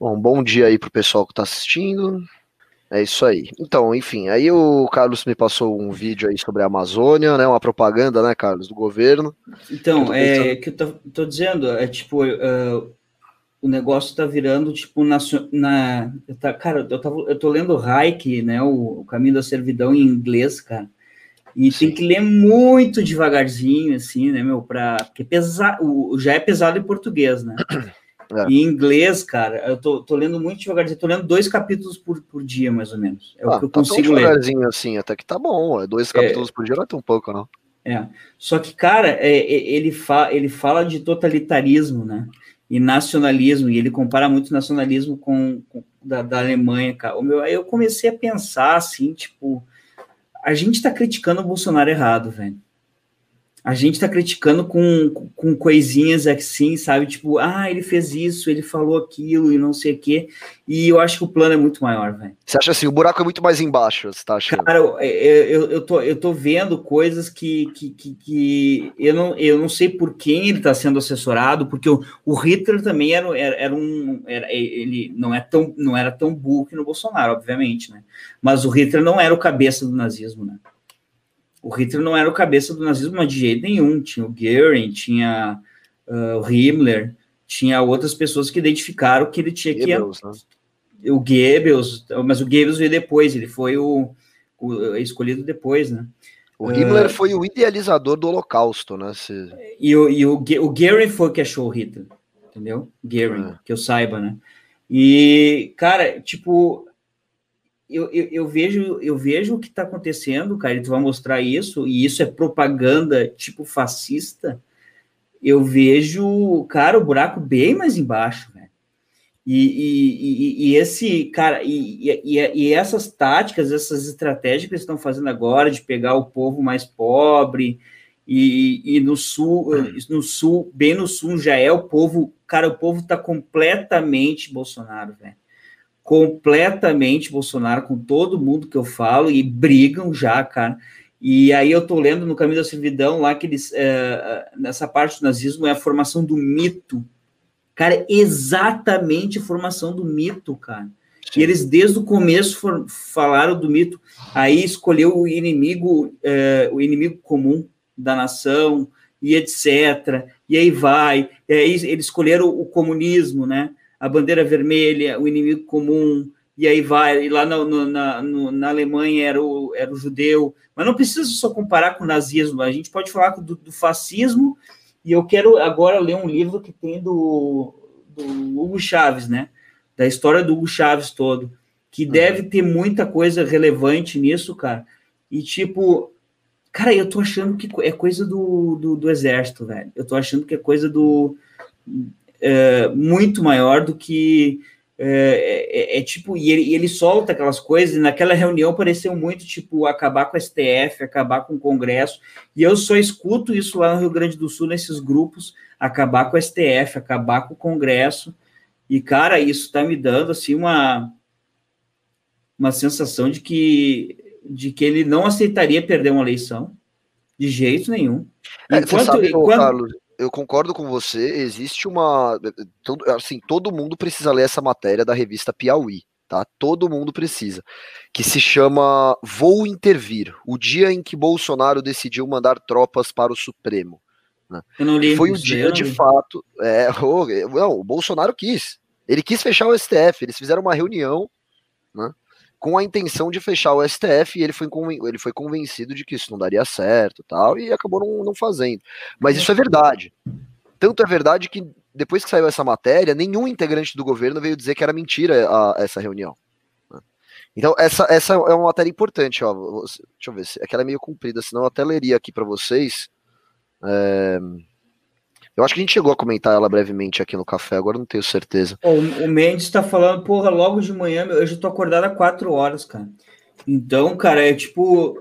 Bom, bom dia aí pro pessoal que tá assistindo. É isso aí. Então, enfim, aí o Carlos me passou um vídeo aí sobre a Amazônia, né? Uma propaganda, né, Carlos, do governo. Então, é que eu tô, tô, dizendo, é tipo, uh, o negócio tá virando, tipo, na. na tá, cara, eu, tava, eu tô lendo Reich, né? O, o Caminho da Servidão em inglês, cara. E Sim. tem que ler muito devagarzinho, assim, né, meu? Pra, porque pesa, o, já é pesado em português, né? É. Em inglês, cara, eu tô, tô lendo muito devagarzinho, tô lendo dois capítulos por, por dia, mais ou menos. É ah, o que eu tá consigo ler. assim, até que tá bom. Dois capítulos é, por dia não é tão pouco, não. É. Só que, cara, é, é, ele, fa, ele fala de totalitarismo, né? E nacionalismo, e ele compara muito nacionalismo com, com da, da Alemanha, cara. O meu, aí eu comecei a pensar assim, tipo, a gente tá criticando o Bolsonaro errado, velho a gente está criticando com, com coisinhas assim, sabe? Tipo, ah, ele fez isso, ele falou aquilo e não sei o quê. E eu acho que o plano é muito maior, velho. Você acha assim, o buraco é muito mais embaixo, você tá achando? Cara, eu, eu, eu, tô, eu tô vendo coisas que, que, que, que eu, não, eu não sei por quem ele está sendo assessorado, porque o, o Hitler também era, era, era um. Era, ele não, é tão, não era tão burro que no Bolsonaro, obviamente, né? Mas o Hitler não era o cabeça do nazismo, né? O Hitler não era o cabeça do nazismo mas de jeito nenhum. Tinha o Goering, tinha uh, o Himmler, tinha outras pessoas que identificaram que ele tinha Goebbels, que. Né? O Goebbels, mas o Goebbels veio depois, ele foi o, o escolhido depois, né? O Himmler uh, foi o idealizador do Holocausto, né? Se... E, o, e o, o Goering foi o que achou o Hitler, entendeu? Goering, é. que eu saiba, né? E, cara, tipo, eu, eu, eu, vejo eu vejo o que está acontecendo, cara, e tu vai mostrar isso, e isso é propaganda tipo fascista. Eu vejo, cara, o buraco bem mais embaixo, velho. E, e, e, e, esse, cara, e, e, essas táticas, essas estratégias que eles estão fazendo agora de pegar o povo mais pobre, e, no sul, no sul, bem no sul já é o povo, cara, o povo tá completamente Bolsonaro, velho completamente Bolsonaro com todo mundo que eu falo e brigam já, cara. E aí eu tô lendo no Caminho da Servidão lá que eles, é, nessa parte do nazismo é a formação do mito. Cara, exatamente a formação do mito, cara. E eles desde o começo for, falaram do mito. Aí escolheu o inimigo, é, o inimigo comum da nação e etc. E aí vai. E aí eles escolheram o comunismo, né? A bandeira vermelha, o inimigo comum, e aí vai, e lá no, na, no, na Alemanha era o, era o judeu, mas não precisa só comparar com o nazismo, a gente pode falar do, do fascismo, e eu quero agora ler um livro que tem do, do Hugo Chaves, né, da história do Hugo Chaves todo, que uhum. deve ter muita coisa relevante nisso, cara, e tipo, cara, eu tô achando que é coisa do, do, do exército, velho, eu tô achando que é coisa do é, muito maior do que é, é, é, tipo, e ele, e ele, solta aquelas coisas, e naquela reunião pareceu muito tipo acabar com a STF, acabar com o Congresso, e eu só escuto isso lá no Rio Grande do Sul, nesses grupos, acabar com a STF, acabar com o Congresso, e cara, isso está me dando assim uma, uma sensação de que, de que ele não aceitaria perder uma eleição, de jeito nenhum. Enquanto, sabe, enquanto, Carlos, eu concordo com você, existe uma. Todo, assim, todo mundo precisa ler essa matéria da revista Piauí, tá? Todo mundo precisa. Que se chama Vou Intervir o dia em que Bolsonaro decidiu mandar tropas para o Supremo. Né? Foi o dia, de fato. É, o, não, o Bolsonaro quis. Ele quis fechar o STF, eles fizeram uma reunião, né? Com a intenção de fechar o STF e ele foi, ele foi convencido de que isso não daria certo tal, e acabou não, não fazendo. Mas isso é verdade. Tanto é verdade que depois que saiu essa matéria, nenhum integrante do governo veio dizer que era mentira a, a essa reunião. Né? Então, essa, essa é uma matéria importante. Ó. Deixa eu ver, é que ela é meio comprida, senão eu até leria aqui para vocês. É... Eu acho que a gente chegou a comentar ela brevemente aqui no café, agora não tenho certeza. O, o Mendes está falando, porra, logo de manhã, eu já tô acordado há quatro horas, cara. Então, cara, é tipo.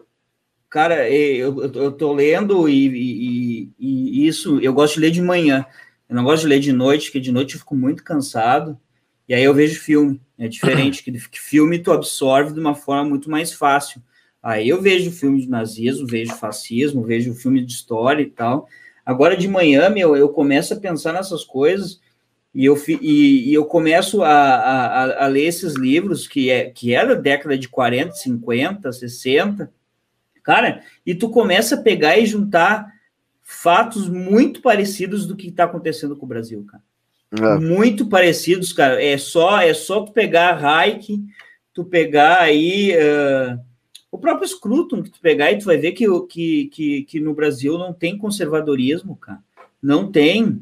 Cara, é, eu, eu tô lendo e, e, e, isso, eu gosto de ler de manhã. Eu não gosto de ler de noite, porque de noite eu fico muito cansado. E aí eu vejo filme. É diferente, que, que filme tu absorve de uma forma muito mais fácil. Aí eu vejo filme de nazismo, vejo fascismo, vejo filme de história e tal. Agora de manhã, meu, eu começo a pensar nessas coisas E eu, e, e eu começo a, a, a, ler esses livros, que é, que é da década de 40, 50, 60, cara, e tu começa a pegar e juntar fatos muito parecidos do que está acontecendo com o Brasil, cara. É. Muito parecidos, cara. É só, é só tu pegar Hayek, tu pegar aí uh, o próprio Scruton, que tu pegar e tu vai ver que, que, que, que no Brasil não tem conservadorismo, cara. Não tem,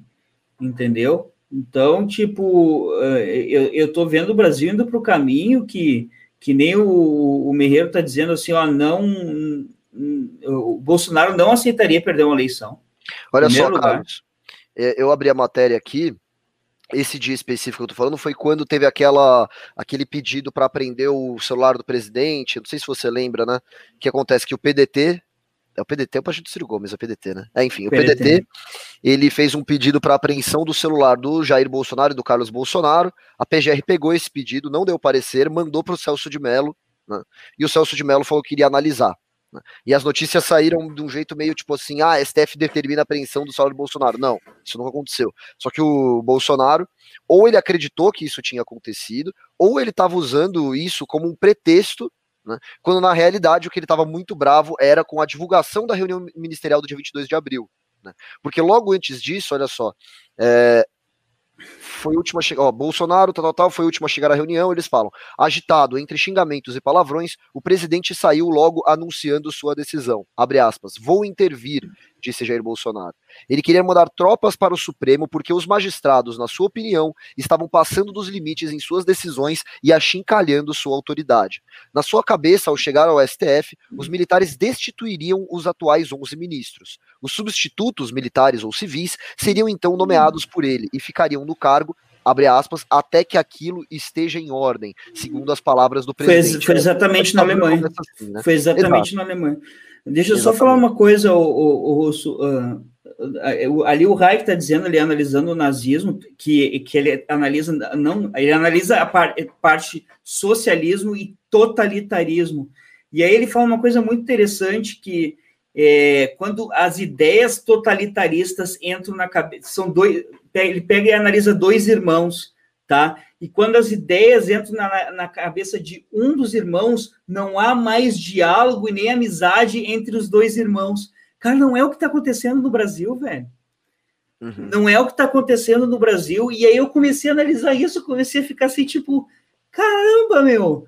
entendeu? Então, tipo, eu, eu tô vendo o Brasil indo para o caminho que, que nem o, o Merreiro está dizendo assim, ó, não, o Bolsonaro não aceitaria perder uma eleição. Olha só, lugar. Carlos, é, eu abri a matéria aqui, esse dia específico que eu tô falando foi quando teve aquela aquele pedido para prender o celular do presidente, não sei se você lembra, né? Que acontece que o PDT é o PDT, é o Partido Ciro Gomes, é o PDT, né? É, enfim, o PDT, PDT ele fez um pedido para apreensão do celular do Jair Bolsonaro e do Carlos Bolsonaro. A PGR pegou esse pedido, não deu parecer, mandou para o Celso de Mello, né? e o Celso de Mello falou que iria analisar. Né? E as notícias saíram de um jeito meio tipo assim: ah, STF determina a apreensão do celular do Bolsonaro. Não, isso nunca aconteceu. Só que o Bolsonaro, ou ele acreditou que isso tinha acontecido, ou ele estava usando isso como um pretexto né? Quando na realidade o que ele estava muito bravo era com a divulgação da reunião ministerial do dia 22 de abril. Né? Porque logo antes disso, olha só, é, foi última chegar, Bolsonaro, tal, tal, tal, foi o último a chegar à reunião, eles falam, agitado entre xingamentos e palavrões, o presidente saiu logo anunciando sua decisão, abre aspas, vou intervir, disse Jair Bolsonaro. Ele queria mandar tropas para o Supremo porque os magistrados, na sua opinião, estavam passando dos limites em suas decisões e achincalhando sua autoridade. Na sua cabeça, ao chegar ao STF, os militares destituiriam os atuais 11 ministros. Os substitutos militares ou civis seriam então nomeados por ele e ficariam no cargo abre aspas, até que aquilo esteja em ordem, segundo as palavras do presidente. Foi, exatamente na Alemanha. Assim, né? Foi exatamente Exato. na Alemanha. Deixa eu só falar uma coisa, o, o, o Russo. Uh, ali o Reich está dizendo, ele analisando o nazismo, que, que ele analisa não, ele analisa a par, parte socialismo e totalitarismo. E aí ele fala uma coisa muito interessante que é, quando as ideias totalitaristas entram na cabeça, são dois, ele pega e analisa dois irmãos, tá? E quando as ideias entram na, na cabeça de um dos irmãos, não há mais diálogo e nem amizade entre os dois irmãos. Cara, não é o que está acontecendo no Brasil, velho. Uhum. Não é o que está acontecendo no Brasil. E aí eu comecei a analisar isso, comecei a ficar assim, tipo, caramba, meu,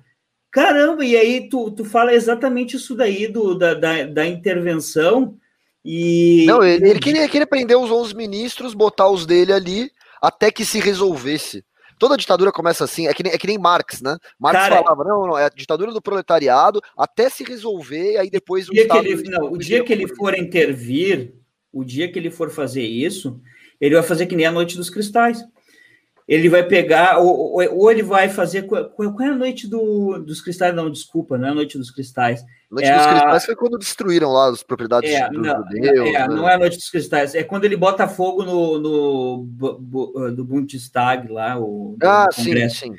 caramba. E aí tu, tu fala exatamente isso daí do, da, da, da intervenção. E... Não, ele, ele queria, queria prender os 11 ministros, botar os dele ali, até que se resolvesse. Toda ditadura começa assim, é que nem, é que nem Marx, né? Marx Cara, falava, não, não, é a ditadura do proletariado até se resolver, aí depois o dia que ele, não, o dia que ele for intervir, o dia que ele for fazer isso, ele vai fazer que nem a Noite dos Cristais ele vai pegar, ou, ou, ele vai fazer. Qual, é a noite do, dos cristais? Não, desculpa, não é a noite dos cristais. A noite é dos a... cristais foi quando destruíram lá as propriedades é, dos não, judeus. É, né? Não é a noite dos cristais, é quando ele bota fogo no, no do Bundestag lá, o ah, sim, sim.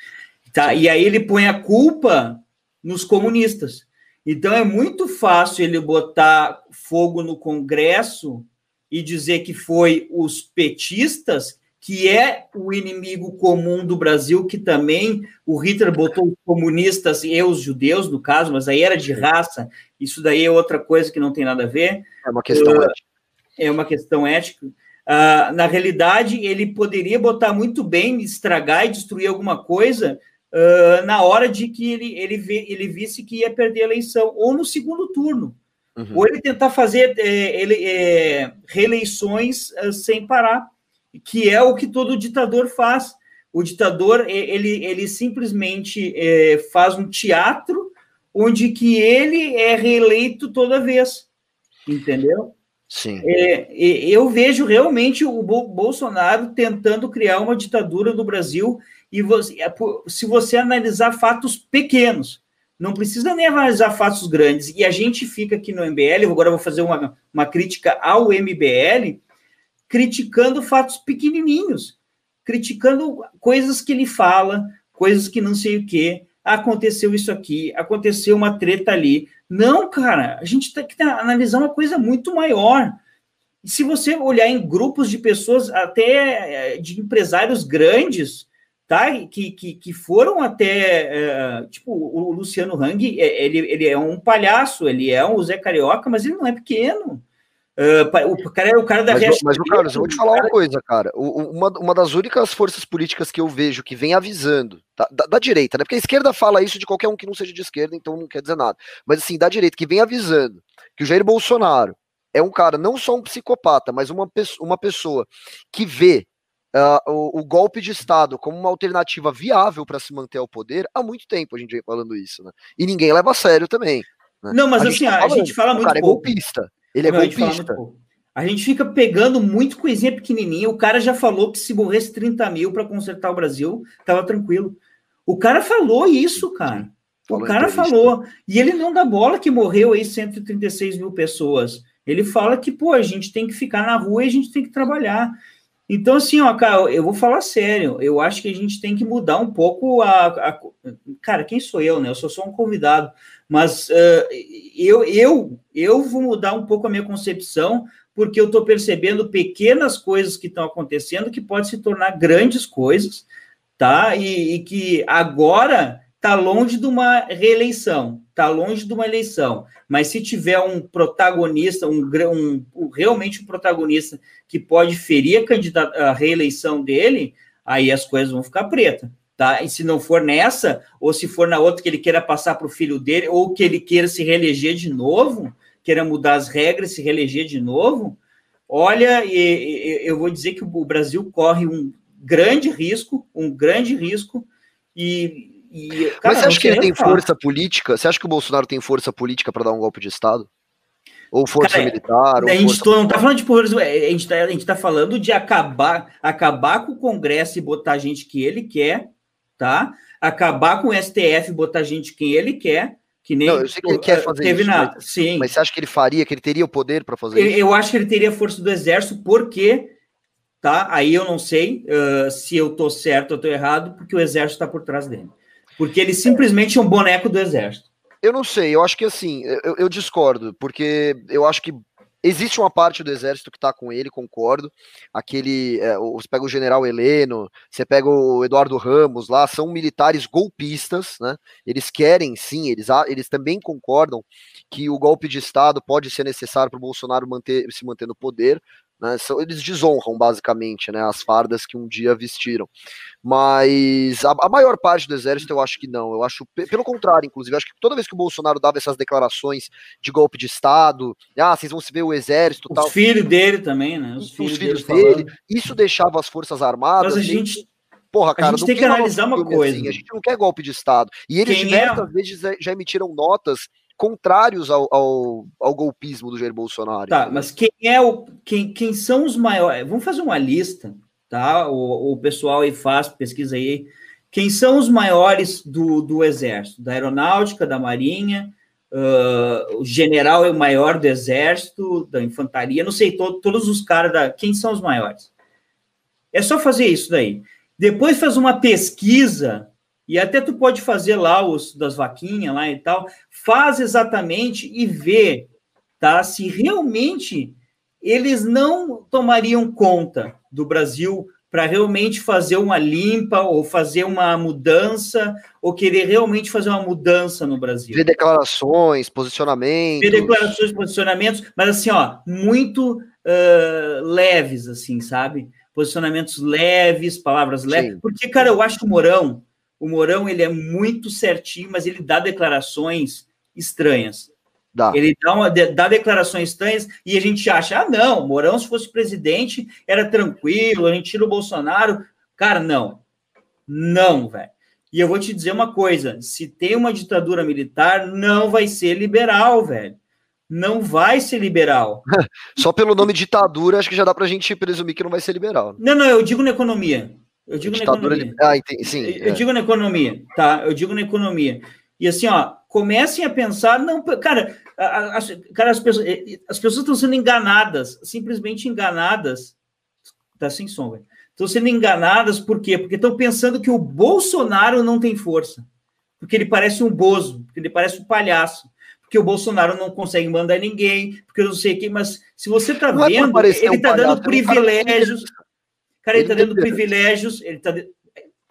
Tá, sim. E aí ele põe a culpa nos comunistas. Então é muito fácil ele botar fogo no Congresso e dizer que foi os petistas que é o inimigo comum do Brasil, que também o Hitler botou os comunistas e os judeus, no caso, mas aí era de raça, isso daí é outra coisa que não tem nada a ver. É uma questão uh, ética. É uma questão ética. Uh, na realidade, ele poderia botar muito bem, estragar e destruir alguma coisa uh, na hora de que ele, ele, vê, ele visse que ia perder a eleição, ou no segundo turno. Uhum. Ou ele tentar fazer é, ele, é, reeleições sem parar que é o que todo ditador faz. O ditador ele, ele simplesmente é, faz um teatro onde que ele é reeleito toda vez, entendeu? Sim. É, eu vejo realmente o Bolsonaro tentando criar uma ditadura no Brasil e você, é, se você analisar fatos pequenos, não precisa nem analisar fatos grandes. E a gente fica aqui no MBL, agora vou fazer uma, uma crítica ao MBL, criticando fatos pequenininhos, criticando coisas que ele fala, coisas que não sei o que. Aconteceu isso aqui, aconteceu uma treta ali. Não, cara, a gente tem que analisar uma coisa muito maior. se você olhar em grupos de pessoas, até de empresários grandes, tá? Que, que, que foram até, tipo, o Luciano Hang, ele, ele é um palhaço, ele é um Zé Carioca, mas ele não é pequeno. Uh, o cara é o cara da Mas, mas Carlos, eu vou te falar uma coisa, cara. Uma, uma das únicas forças políticas que eu vejo que vem avisando, tá, da, da, direita, né? Porque a esquerda fala isso de qualquer um que não seja de esquerda, então não quer dizer nada. Mas assim, da direita, que vem avisando que o Jair Bolsonaro é um cara, não só um psicopata, mas uma, uma pessoa que vê uh, o, o, golpe de Estado como uma alternativa viável para se manter ao poder, há muito tempo a gente vem falando isso, né? E ninguém leva a sério também. Né? Não, mas a assim, tá a gente fala muito. O cara é pouco. é golpista. Ele é golpista. A gente fica pegando muito coisinha pequenininha. O cara já falou que se morresse 30 mil para consertar o Brasil, tava tranquilo. O cara falou isso, cara. o cara falou. E ele não dá bola que morreu aí 136 mil pessoas. Ele fala que, pô, a gente tem que ficar na rua e a gente tem que trabalhar. Então, assim, ó, cara, eu vou falar sério. Eu acho que a gente tem que mudar um pouco a. a cara, quem sou eu, né? Eu sou só um convidado. Mas uh, eu, eu, eu vou mudar um pouco a minha concepção, porque eu estou percebendo pequenas coisas que estão acontecendo que podem se tornar grandes coisas, tá? E, e que agora está longe de uma reeleição, está longe de uma eleição. Mas se tiver um protagonista, um, um, um realmente um protagonista que pode ferir a, a reeleição dele, aí as coisas vão ficar pretas tá? E se não for nessa, ou se for na outra que ele queira passar para o filho dele, ou que ele queira se reeleger de novo, queira mudar as regras, se reeleger de novo, olha, e, e, eu vou dizer que o Brasil corre um grande risco, um grande risco, e. e cara, Mas você acha que ele tem falar. força política? Você acha que o Bolsonaro tem força política para dar um golpe de Estado? Ou força Cara, militar? Ou a gente força... não está falando de poderes, a gente está tá falando de acabar, acabar com o Congresso e botar a gente que ele quer, tá? Acabar com o STF, botar gente quem ele quer, que nem. Não, eu sei que ele quer fazer teve isso. Na... Mas, Sim. Mas você acha que ele faria, que ele teria o poder para fazer eu, isso? Eu acho que ele teria força do exército, porque. Tá? Aí eu não sei uh, se eu tô certo ou tô errado, porque o exército está por trás dele. Porque ele simplesmente é um boneco do exército. Eu não sei, eu acho que assim, eu, eu discordo, porque eu acho que Existe uma parte do exército que está com ele, concordo. Aquele. É, você pega o general Heleno, você pega o Eduardo Ramos lá, são militares golpistas, né? Eles querem, sim, eles, eles também concordam que o golpe de Estado pode ser necessário para o Bolsonaro manter, se manter no poder, né, são, eles desonram basicamente né, as fardas que um dia vestiram. Mas a, a, maior parte do exército eu acho que não. Eu acho, pelo contrário, inclusive, acho que toda vez que o Bolsonaro dava essas declarações de golpe de Estado, ah, vocês vão se ver o exército. Os tal. filhos dele também, né? Os, filhos, filhos dele. dele isso deixava as Forças Armadas. Mas a gente. Porra, cara, a gente tem que analisar uma coisa. Assim, a gente não quer golpe de Estado. E eles Quem diversas é... vezes já emitiram notas contrários ao, ao, ao, golpismo do Jair Bolsonaro. Tá, mas quem é o quem, quem são os maiores? Vamos fazer uma lista, tá? O, o pessoal aí faz, pesquisa aí. Quem são os maiores do, do Exército? Da Aeronáutica, da Marinha, uh, o general é o maior do Exército, da Infantaria, não sei, to, todos os caras da. Quem são os maiores? É só fazer isso daí. Depois faz uma pesquisa e até tu pode fazer lá os das vaquinhas lá e tal, faz exatamente e vê, tá? Se realmente eles não tomariam conta do Brasil para realmente fazer uma limpa ou fazer uma mudança ou querer realmente fazer uma mudança no Brasil. Ver declarações, posicionamentos. Ver declarações, posicionamentos, mas assim, ó, muito uh, leves, assim, sabe? Posicionamentos leves, palavras leves. Sim. Porque, cara, eu acho que o Morão, o Mourão ele é muito certinho, mas ele dá declarações estranhas. Dá. Ele dá, uma, dá declarações estranhas e a gente acha, ah, não, Mourão, se fosse presidente, era tranquilo, a gente tira o Bolsonaro. Cara, não. Não, velho. E eu vou te dizer uma coisa: se tem uma ditadura militar, não vai ser liberal, velho. Não vai ser liberal. Só pelo nome ditadura, acho que já dá pra gente presumir que não vai ser liberal. Não, não, eu digo na economia. Eu digo na economia. Ah, entendi, sim. Eu, é. digo na economia, tá? Eu digo na economia. E assim, ó, comecem a pensar, não, cara, as, cara, as pessoas, as pessoas estão sendo enganadas, simplesmente enganadas. Tá sem som, velho. Estão sendo enganadas por quê? Porque estão pensando que o Bolsonaro não tem força. Porque ele parece um bozo, porque ele parece um palhaço. porque o Bolsonaro não consegue mandar ninguém, porque eu não sei quem, mas se você está é vendo, ele está dando privilégios. Cara, ele está dando privilégios, ele, tá,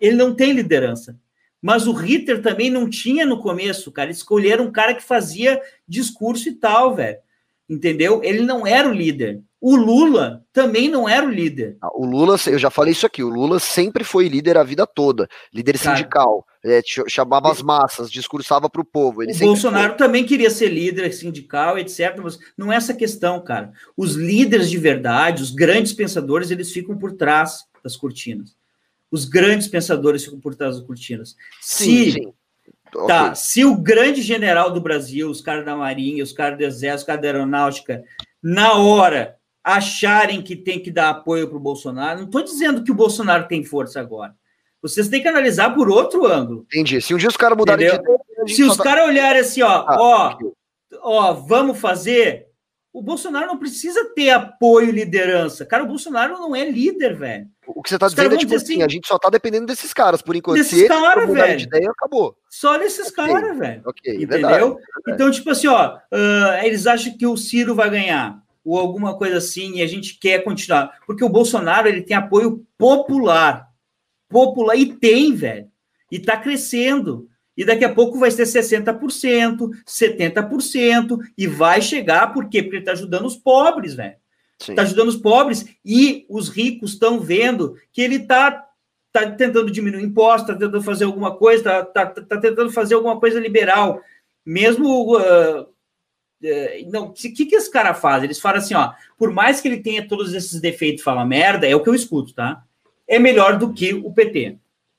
ele não tem liderança. Mas o Ritter também não tinha no começo, cara. Escolheram um cara que fazia discurso e tal, velho. Entendeu? Ele não era o líder. O Lula também não era o líder. Ah, o Lula, eu já falei isso aqui, o Lula sempre foi líder a vida toda, líder Cara, sindical, é, chamava as massas, discursava para o povo. o Bolsonaro foi. também queria ser líder sindical, etc. Mas não é essa questão, cara. Os líderes de verdade, os grandes pensadores, eles ficam por trás das cortinas. Os grandes pensadores ficam por trás das cortinas. Sim, se, sim. Tá, okay. se o grande general do Brasil, os caras da Marinha, os caras do Exército, os caras da Aeronáutica, na hora acharem que tem que dar apoio para o Bolsonaro. Não estou dizendo que o Bolsonaro tem força agora. Vocês têm que analisar por outro ângulo. Entendi. Se um dia os caras mudarem de ideia, Se os tá... caras olharem assim, ó, ah, ó, ó, vamos fazer. O Bolsonaro não precisa ter apoio e liderança. Cara, o Bolsonaro não é líder, velho. O que você está dizendo é tipo assim, assim, a gente só está dependendo desses caras, por enquanto. Desses caras, velho. De ideia, acabou. Só desses okay. caras, velho. Okay, Entendeu? Verdade, verdade. Então, tipo assim, ó, uh, eles acham que o Ciro vai ganhar ou alguma coisa assim, e a gente quer continuar. Porque o Bolsonaro ele tem apoio popular. Popular, e tem, velho. E tá crescendo. E daqui a pouco vai ser 60%, 70%, e vai chegar, por quê? Porque ele tá ajudando os pobres, velho. Está ajudando os pobres e os ricos estão vendo que ele está tá tentando diminuir impostos, está tentando fazer alguma coisa, está tá, tá, tentando fazer alguma coisa liberal. Mesmo uh, não, o que, que esse cara faz? Eles falam assim, ó, por mais que ele tenha todos esses defeitos fala merda, é o que eu escuto, tá? É melhor do que o PT,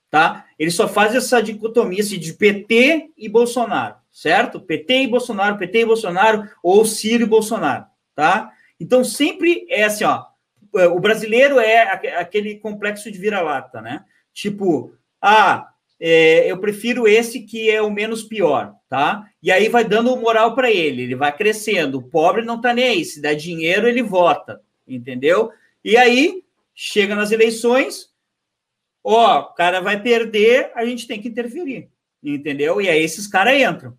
tá? Ele só faz essa dicotomia assim, de PT e Bolsonaro, certo? PT e Bolsonaro, PT e Bolsonaro, ou Ciro e Bolsonaro, tá? Então sempre é assim, ó, é, o brasileiro é aquele complexo de vira-lata, né? Tipo, ah, é, eu prefiro esse que é o menos pior, tá? E aí vai dando moral para ele, ele vai crescendo. O pobre não tá nem aí, se dá dinheiro, ele vota, entendeu? E aí chega nas eleições, ó, o cara vai perder, a gente tem que interferir, entendeu? E aí esses caras entram.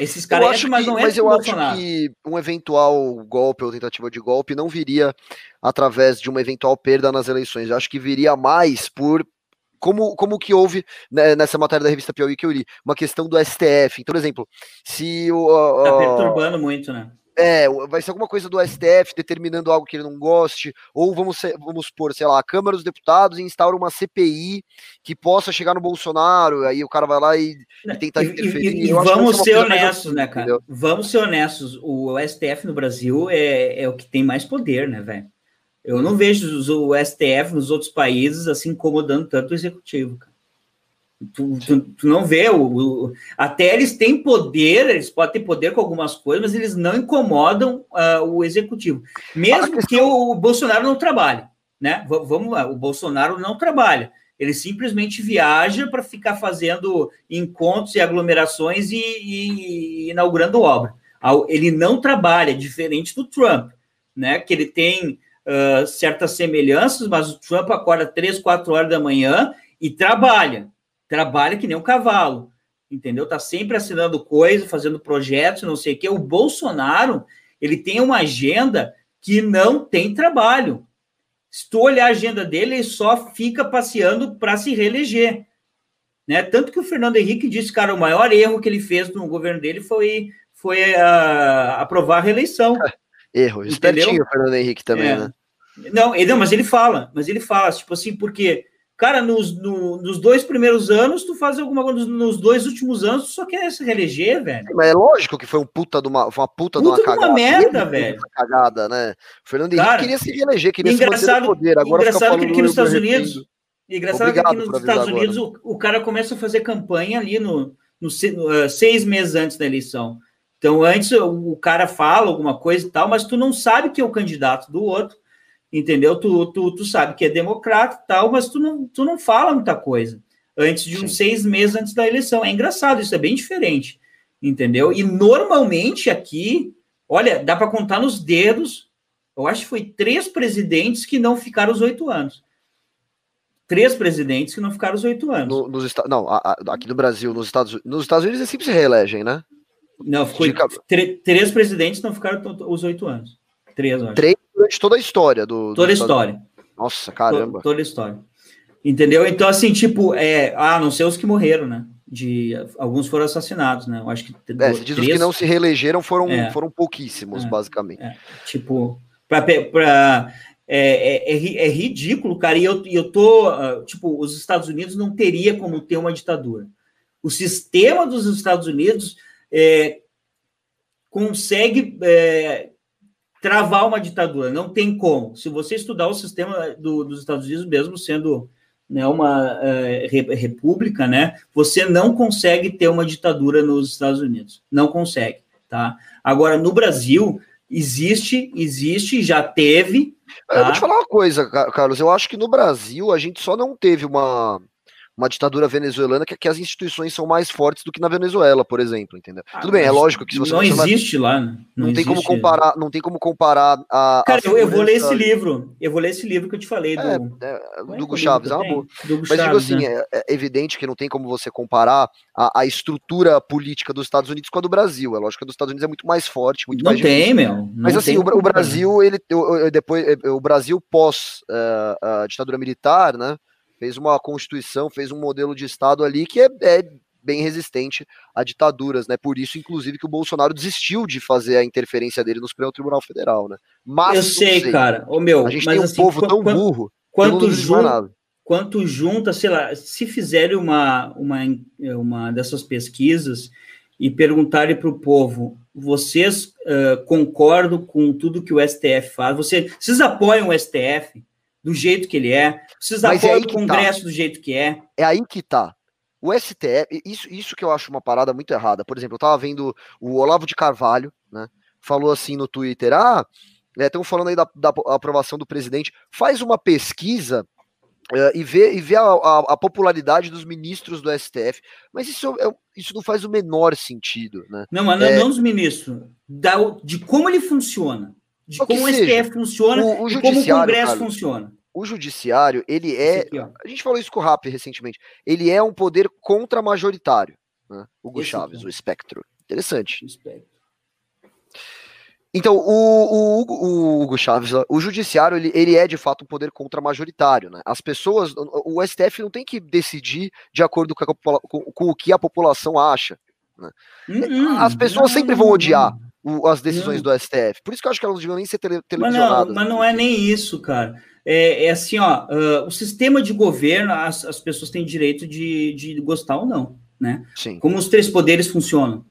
Esses caras entram, mas não é Mas eu acho que um eventual golpe ou tentativa de golpe não viria através de uma eventual perda nas eleições. Eu acho que viria mais por como, como que houve né, nessa matéria da revista Piauí que eu li, uma questão do STF. Então, por exemplo, se o. Uh, tá perturbando muito, né? É, vai ser alguma coisa do STF determinando algo que ele não goste, ou vamos, vamos supor, sei lá, a Câmara dos Deputados instaura uma CPI que possa chegar no Bolsonaro, aí o cara vai lá e, e tentar interferir. E, e, e vamos ser honestos, assim, né, cara? Entendeu? Vamos ser honestos, o STF no Brasil é, é o que tem mais poder, né, velho? Eu não vejo o STF nos outros países assim incomodando tanto o executivo. Tu, tu, tu, não vê o, o, até eles têm poder, eles podem ter poder com algumas coisas, mas eles não incomodam uh, o executivo, mesmo que o, o, Bolsonaro não trabalhe, né? V vamos lá, o Bolsonaro não trabalha, ele simplesmente viaja para ficar fazendo encontros e aglomerações e, e, e inaugurando obra. Ele não trabalha, diferente do Trump, né? Que ele tem certas semelhanças, mas o Trump acorda três, quatro horas da manhã e trabalha. Trabalha que nem um cavalo, entendeu? Tá sempre assinando coisa, fazendo projetos, não sei o quê. O Bolsonaro, ele tem uma agenda que não tem trabalho. Se tu olhar a agenda dele, ele só fica passeando para se reeleger. Né? Tanto que o Fernando Henrique disse, cara, o maior erro que ele fez no governo dele foi, foi uh, aprovar a reeleição. Erro. Espertinho o Fernando Henrique também, é. né? Não, ele, não, mas ele fala, mas ele fala, tipo assim, porque, cara, nos, no, nos dois primeiros anos, tu faz alguma coisa, nos dois últimos anos, tu só quer se reeleger, velho. Mas é lógico que foi um puta de uma, uma puta, puta de uma cagada. Uma merda, velho. Uma cagada, né? O Fernando Henrique cara, queria se reeleger, queria engraçado, se manter no poder. Agora engraçado que aqui nos Estados Unidos, engraçado que aqui nos Estados Unidos o, o, cara começa a fazer campanha ali no, no, no uh, seis meses antes da eleição. Então, antes o cara fala alguma coisa e tal, mas tu não sabe que é o candidato do outro, entendeu? Tu, tu, tu sabe que é democrata e tal, mas tu não, tu não fala muita coisa antes de uns Sim. seis meses antes da eleição. É engraçado, isso é bem diferente, entendeu? E normalmente aqui, olha, dá para contar nos dedos, eu acho que foi três presidentes que não ficaram os oito anos. Três presidentes que não ficaram os oito anos. No, nos, não, aqui no Brasil, nos Estados, nos Estados Unidos, eles sempre se reelegem, né? Não, ficou. Três presidentes não ficaram os oito anos. Três, acho. Três durante toda a história do. Toda a história. Nossa, caramba. Toda a história. Entendeu? Então, assim, tipo, é, ah, não sei os que morreram, né? De, alguns foram assassinados, né? Eu acho que. É, diz três... os que não se reelegeram foram, é, foram pouquíssimos, é, basicamente. É, tipo, para é, é, é, é, ridículo, cara. E eu, eu tô. Uh, tipo, os Estados Unidos não teria como ter uma ditadura. O sistema dos Estados Unidos é, consegue é, travar uma ditadura. Não tem como. Se você estudar o sistema do, dos Estados Unidos, mesmo sendo né, uma uh, república, né, você não consegue ter uma ditadura nos Estados Unidos. Não consegue, tá? Agora, no Brasil, existe, existe, já teve. Tá? Eu vou te falar uma coisa, Carlos. Eu acho que no Brasil a gente só não teve uma uma ditadura venezuelana que, que, as instituições são mais fortes do que na Venezuela, por exemplo, entendeu? Ah, Tudo bem, é lógico que se você não existe lá, não, não tem como comparar, não tem como comparar a. Cara, a eu, eu, vou ler esse livro, eu vou ler esse livro que eu te falei do, é, é, do Hugo Chaves, é uma boa. Mas Chaves, digo assim, né? é, é, evidente que não tem como você comparar a, a, estrutura política dos Estados Unidos com a do Brasil. É lógico que a dos Estados Unidos é muito mais forte, muito não mais. Não tem, difícil. meu. Não Mas assim, o, o, Brasil, ele depois, o Brasil pós uh, a ditadura militar, né? Fez uma constituição, fez um modelo de Estado ali que é, é bem resistente a ditaduras, né? Por isso, inclusive, que o Bolsonaro desistiu de fazer a interferência dele no Supremo Tribunal Federal, né? Mas eu sei, sei, cara. O meu, a gente tem um assim, povo tão quanto, burro. Quanto junta, quanto junta, sei lá, se fizerem uma, uma, uma dessas pesquisas e perguntarem para o povo, vocês uh, concordam com tudo que o STF faz? Você, vocês apoiam o STF? Do jeito que ele é, precisa Mas apoio é do tá. Congresso tá. do jeito que é. É aí que tá. O STF, isso, isso que eu acho uma parada muito errada. Por exemplo, eu tava vendo o Olavo de Carvalho, né? Falou assim no Twitter: ah, estão né, falando aí da, da, aprovação do presidente, faz uma pesquisa uh, e vê, e vê a, a, a, popularidade dos ministros do STF. Mas isso, é, isso não faz o menor sentido, né? Não, mas é, não dos ministros, da, de como ele funciona de o como o STF funciona o, o e como o Congresso cara, funciona. O judiciário, ele é. Aqui, a gente falou isso com o Rap recentemente. Ele é um poder contra-majoritário. Né? Hugo Esse Chaves, aqui. o espectro. Interessante. Espectro. Então, o, o, o, Hugo Chaves, o judiciário, ele, ele é de fato um poder contra-majoritário, né? As pessoas, o STF não tem que decidir de acordo com, a, com, com o que a população acha. Né? Hum, As pessoas sempre vão odiar o, as decisões não. do STF. Por isso que eu acho que elas não deviam nem ser tele, televisionadas. Mas não, mas não é nem isso, cara. É, é assim, ó, uh, o sistema de governo, as, as pessoas têm direito de, de gostar ou não, né? Sim. Como os três poderes funcionam,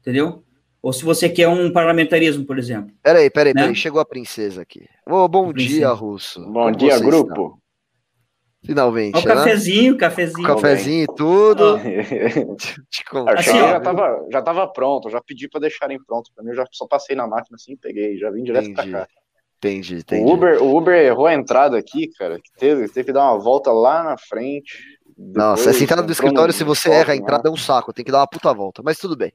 entendeu? Ou se você quer um parlamentarismo, por exemplo. Peraí, peraí, né? peraí, chegou a princesa aqui. Oh, bom dia, Russo. Bom Como dia, grupo. Finalmente. O né? cafezinho, cafezinho. Cafezinho e tudo. assim, já tava, já tava pronto, já pedi para deixarem pronto para mim, eu já só passei na máquina assim, peguei, já vim direto para cá. Entendi, entendi. O Uber, o Uber errou a entrada aqui, cara, que teve, teve que dar uma volta lá na frente. Nossa, essa entrada do escritório, se você erra a entrada, é um saco, tem que dar uma puta volta, mas tudo bem.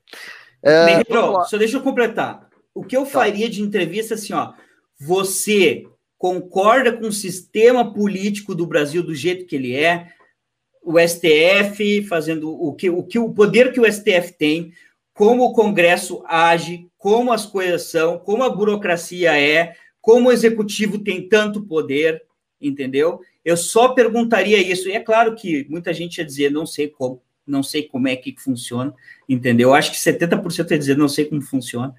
É, só deixa eu completar. O que eu tá. faria de entrevista assim, ó, você concorda com o sistema político do Brasil do jeito que ele é, o STF fazendo o que o, que, o poder que o STF tem, como o Congresso age, como as coisas são, como a burocracia é, como o executivo tem tanto poder, entendeu? Eu só perguntaria isso. E é claro que muita gente ia dizer, não sei como, não sei como é que funciona, entendeu? Eu acho que 70% ia dizer, não sei como funciona,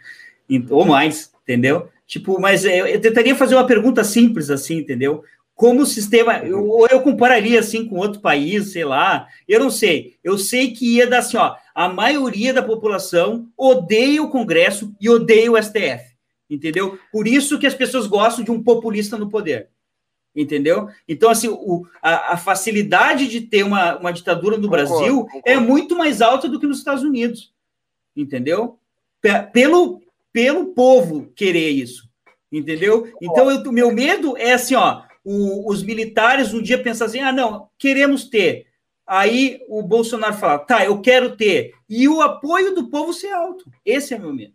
ou mais, entendeu? Tipo, mas eu, eu tentaria fazer uma pergunta simples assim, entendeu? Como o sistema, ou eu, eu compararia assim com outro país, sei lá, eu não sei. Eu sei que ia dar assim, ó, a maioria da população odeia o Congresso e odeia o STF, entendeu? Por isso que as pessoas gostam de um populista no poder entendeu? Então, assim, o, a, a, facilidade de ter uma, uma ditadura no concordo, Brasil concordo. é muito mais alta do que nos Estados Unidos, entendeu? Pelo, pelo povo querer isso, entendeu? Então, o meu medo é assim, ó, o, os militares um dia pensam assim, ah, não, queremos ter. Aí o Bolsonaro fala, tá, eu quero ter. E o apoio do povo ser alto. Esse é meu medo.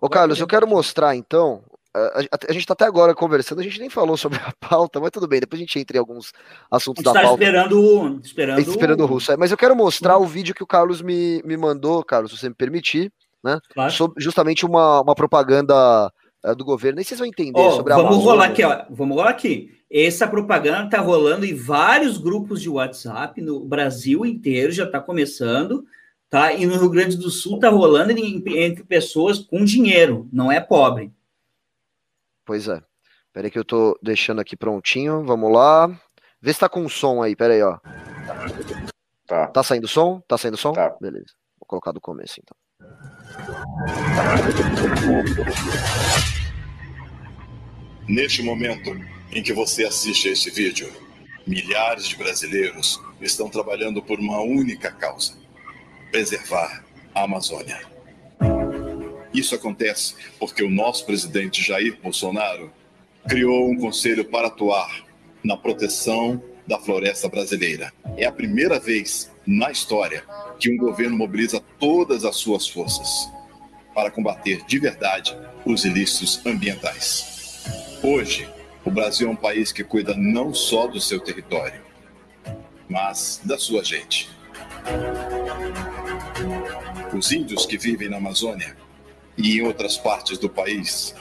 Ô, Carlos, eu quero mostrar, então, a, a, gente está até agora conversando, a gente nem falou sobre a pauta, mas tudo bem, depois a gente entra em alguns assuntos da tá pauta. esperando, esperando, esperando o russo. É, mas eu quero mostrar o vídeo que o Carlos me, me mandou, Carlos, se você me permitir. Né? Claro. Sobre justamente uma, uma propaganda uh, do governo. Nem vocês vão entender oh, sobre a Vamos Amazônia. rolar aqui, ó. Vamos rolar aqui. Essa propaganda está rolando em vários grupos de WhatsApp no Brasil inteiro, já está começando, tá? E no Rio Grande do Sul está rolando entre pessoas com dinheiro, não é pobre. Pois é. Peraí que eu tô deixando aqui prontinho. Vamos lá. Vê se tá com som aí, peraí, ó. Tá. Tá saindo som? Tá saindo som? Tá. Beleza. Vou colocar do começo, então. Neste momento em que você assiste a este vídeo, milhares de brasileiros estão trabalhando por uma única causa: preservar a Amazônia. Isso acontece porque o nosso presidente Jair Bolsonaro criou um conselho para atuar na proteção da floresta brasileira. É a primeira vez na história que um governo mobiliza todas as suas forças para combater de verdade os ilícitos ambientais. Hoje, o Brasil é um país que cuida não só do seu território, mas da sua gente. Os índios que vivem na Amazônia e em outras partes do país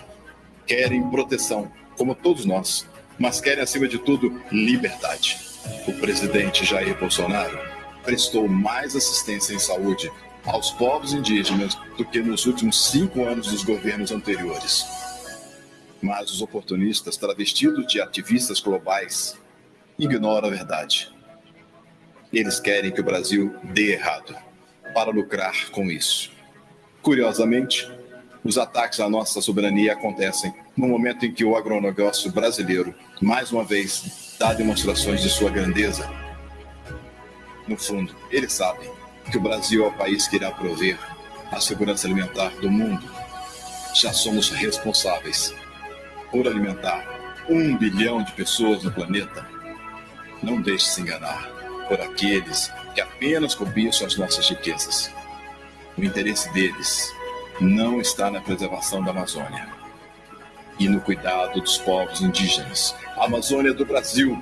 querem proteção, como todos nós, mas querem, acima de tudo, liberdade. O presidente Jair Bolsonaro prestou mais assistência em saúde aos povos indígenas do que nos últimos cinco anos dos governos anteriores. Mas os oportunistas, travestidos de ativistas globais, ignoram a verdade. Eles querem que o Brasil dê errado, para lucrar com isso. Curiosamente, os ataques à nossa soberania acontecem no momento em que o agronegócio brasileiro, mais uma vez, dá demonstrações de sua grandeza. No fundo, eles sabem que o Brasil é o país que irá prover a segurança alimentar do mundo. Já somos responsáveis por alimentar um bilhão de pessoas no planeta. Não deixe se enganar por aqueles que apenas cobiçam as nossas riquezas. O interesse deles não está na preservação da Amazônia e no cuidado dos povos indígenas. A Amazônia é do Brasil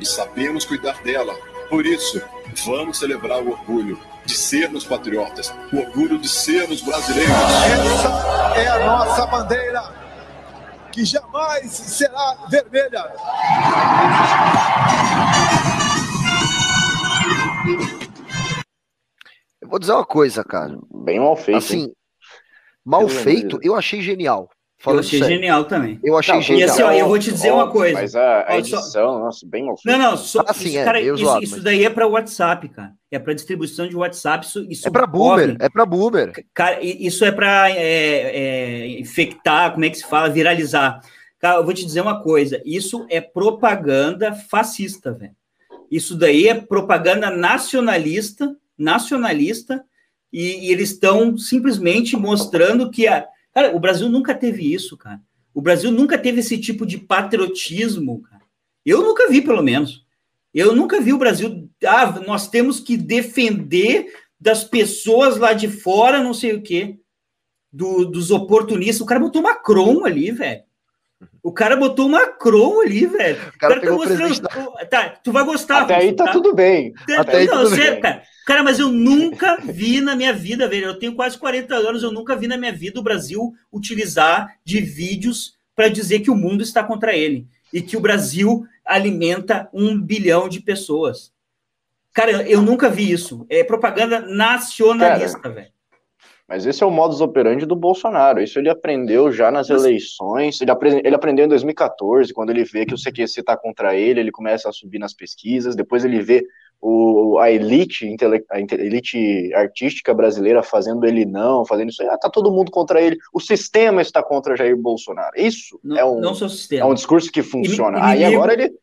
e sabemos cuidar dela. Por isso, vamos celebrar o orgulho de sermos patriotas, o orgulho de sermos brasileiros. Essa é a nossa bandeira, que jamais será vermelha. Eu vou dizer uma coisa, cara. Bem mal feito. Assim, hein? mal feito, eu achei genial. Falando eu achei sério. genial também. Eu achei não, genial. E assim, ó, eu vou te dizer uma coisa. Mas a, a edição, só... nossa, bem mal feito. Não, não, só, assim, isso, é, cara, isso, zoado, isso mas... daí é para WhatsApp, cara. É para distribuição de WhatsApp. Isso, isso é para boomer, é para boomer. Cara, isso é para é, é, infectar, como é que se fala, viralizar. Cara, eu vou te dizer uma coisa. Isso é propaganda fascista, velho. Isso daí é propaganda nacionalista, nacionalista, e, e eles estão simplesmente mostrando que a, Cara, o Brasil nunca teve isso, cara. O Brasil nunca teve esse tipo de patriotismo, cara. Eu nunca vi, pelo menos. Eu nunca vi o Brasil. Ah, nós temos que defender das pessoas lá de fora, não sei o quê, do, dos oportunistas. O cara botou Macron ali, velho. O cara botou uma Macron ali, velho. O cara, o cara tá mostrando. Tá, tu vai gostar. Até aí tá, tá, tudo bem. Até aí não, tudo bem. Cara, Cara, mas eu nunca vi na minha vida, velho. Eu tenho quase 40 anos, eu nunca vi na minha vida o Brasil utilizar de vídeos para dizer que o mundo está contra ele e que o Brasil alimenta um bilhão de pessoas. Cara, eu nunca vi isso. É propaganda nacionalista, velho. Mas esse é o modus operandi do Bolsonaro. Isso ele aprendeu já nas eleições. Ele, apre ele aprendeu em 2014, quando ele vê que o CQC está contra ele, ele começa a subir nas pesquisas. Depois ele vê o, a elite, a elite artística brasileira fazendo ele não, fazendo isso, ah, tá todo mundo contra ele, o sistema está contra Jair Bolsonaro. Isso não, é, um, não é um discurso que funciona. Aí agora ele,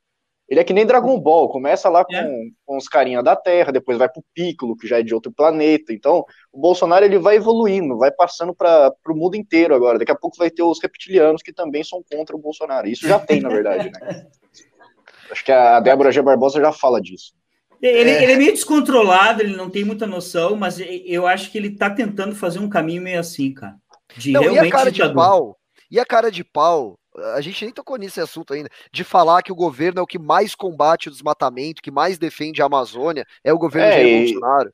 ele é que nem Dragon Ball, começa lá com, é. com os carinha da Terra, depois vai pro Piccolo, que já é de outro planeta. Então, o Bolsonaro ele vai evoluindo, vai passando para o mundo inteiro agora. Daqui a pouco vai ter os reptilianos que também são contra o Bolsonaro. Isso já tem, na verdade, né? Acho que a Débora G. Barbosa já fala disso. Ele é. ele é meio descontrolado, ele não tem muita noção, mas eu acho que ele tá tentando fazer um caminho meio assim, cara. De não, realmente e a cara de pau? E a cara de pau? A gente nem tocou nesse assunto ainda, de falar que o governo é o que mais combate o desmatamento, que mais defende a Amazônia, é o governo é, de Bolsonaro.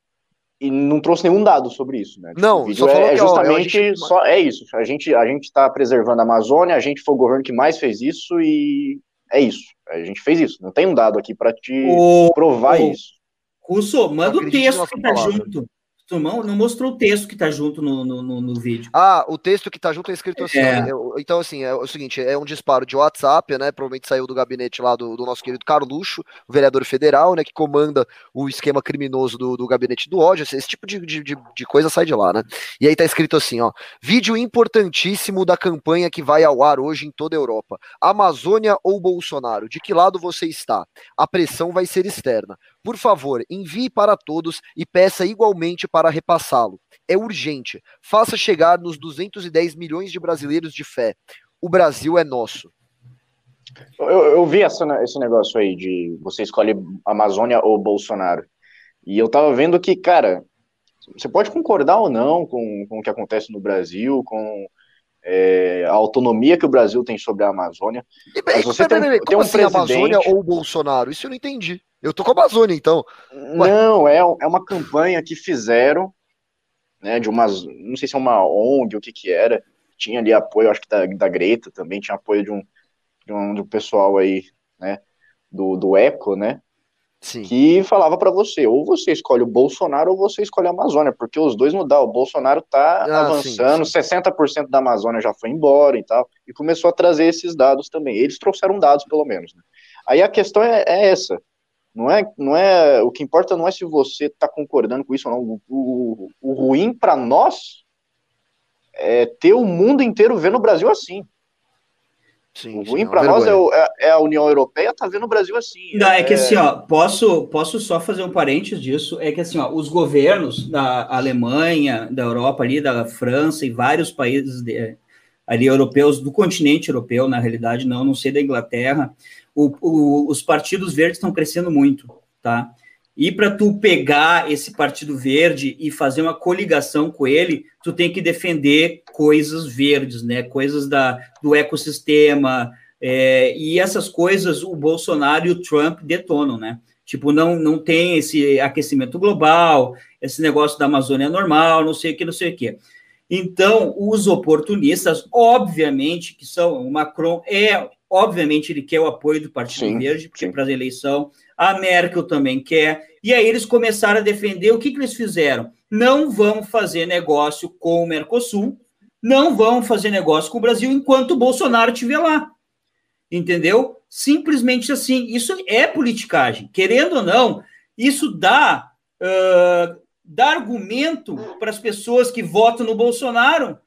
e não trouxe nenhum dado sobre isso, né? Tipo, não, só é, é justamente ó, gente... só é isso. A gente a gente está preservando a Amazônia, a gente foi o governo que mais fez isso e é isso. A gente fez isso. Não tem um dado aqui para te provar o... isso. Curso, manda o texto que tá junto. Turmão não mostrou o texto que está junto no, no, no, no, vídeo. Ah, o texto que está junto é escrito assim. É. então, assim, é o seguinte: é um disparo de WhatsApp, né? Provavelmente saiu do gabinete lá do, do nosso querido Carluxo, vereador federal, né? Que comanda o esquema criminoso do, do gabinete do ódio. Esse, esse tipo de, de, de, coisa sai de lá, né? E aí tá escrito assim: ó. Vídeo importantíssimo da campanha que vai ao ar hoje em toda a Europa. Amazônia ou Bolsonaro? De que lado você está? A pressão vai ser externa. Por favor, envie para todos e peça igualmente para repassá-lo. É urgente. Faça chegar nos 210 milhões de brasileiros de fé. O Brasil é nosso. Eu, eu vi essa, esse negócio aí de você escolhe Amazônia ou Bolsonaro. E eu tava vendo que, cara, você pode concordar ou não com, com o que acontece no Brasil, com é, a autonomia que o Brasil tem sobre a Amazônia. E, mas você tem, tem um assim, presidente... Amazônia ou Bolsonaro? Isso eu não entendi. Eu tô com a Amazônia, então. Ué. Não, é, é uma campanha que fizeram, né, de umas, não sei se é uma ONG, o que que era, tinha ali apoio, acho que da, da Greta também, tinha apoio de um, de um, de um pessoal aí, né, do, do ECO, né, Sim. que falava para você, ou você escolhe o Bolsonaro ou você escolhe a Amazônia, porque os dois não dá, o Bolsonaro tá ah, avançando, sim, sim. 60% da Amazônia já foi embora e tal, e começou a trazer esses dados também, eles trouxeram dados pelo menos, né? Aí a questão é, é essa, não é, não é, o que importa não é se você está concordando com isso ou não. O, o, o ruim para nós é ter o mundo inteiro vendo o Brasil assim. Sim, o ruim é para nós é, é, é, a União Europeia tá vendo o Brasil assim. Não, é, que é assim, ó, posso, posso só fazer um parênteses disso, é que assim, ó, os governos da Alemanha, da Europa ali, da França e vários países de, ali europeus, do continente europeu, na realidade, não, não sei da Inglaterra, o, o, os partidos verdes estão crescendo muito, tá? E para tu pegar esse partido verde e fazer uma coligação com ele, tu tem que defender coisas verdes, né? Coisas da, do ecossistema. É, e essas coisas o Bolsonaro e o Trump detonam, né? Tipo, não, não tem esse aquecimento global, esse negócio da Amazônia normal, não sei o que, não sei o que. Então, os oportunistas, obviamente, que são o Macron é Obviamente, ele quer o apoio do Partido sim, Verde, porque para a eleição. A Merkel também quer. E aí eles começaram a defender. O que, que eles fizeram? Não vão fazer negócio com o Mercosul, não vão fazer negócio com o Brasil enquanto o Bolsonaro estiver lá. Entendeu? Simplesmente assim. Isso é politicagem. Querendo ou não, isso dá, uh, dá argumento para as pessoas que votam no Bolsonaro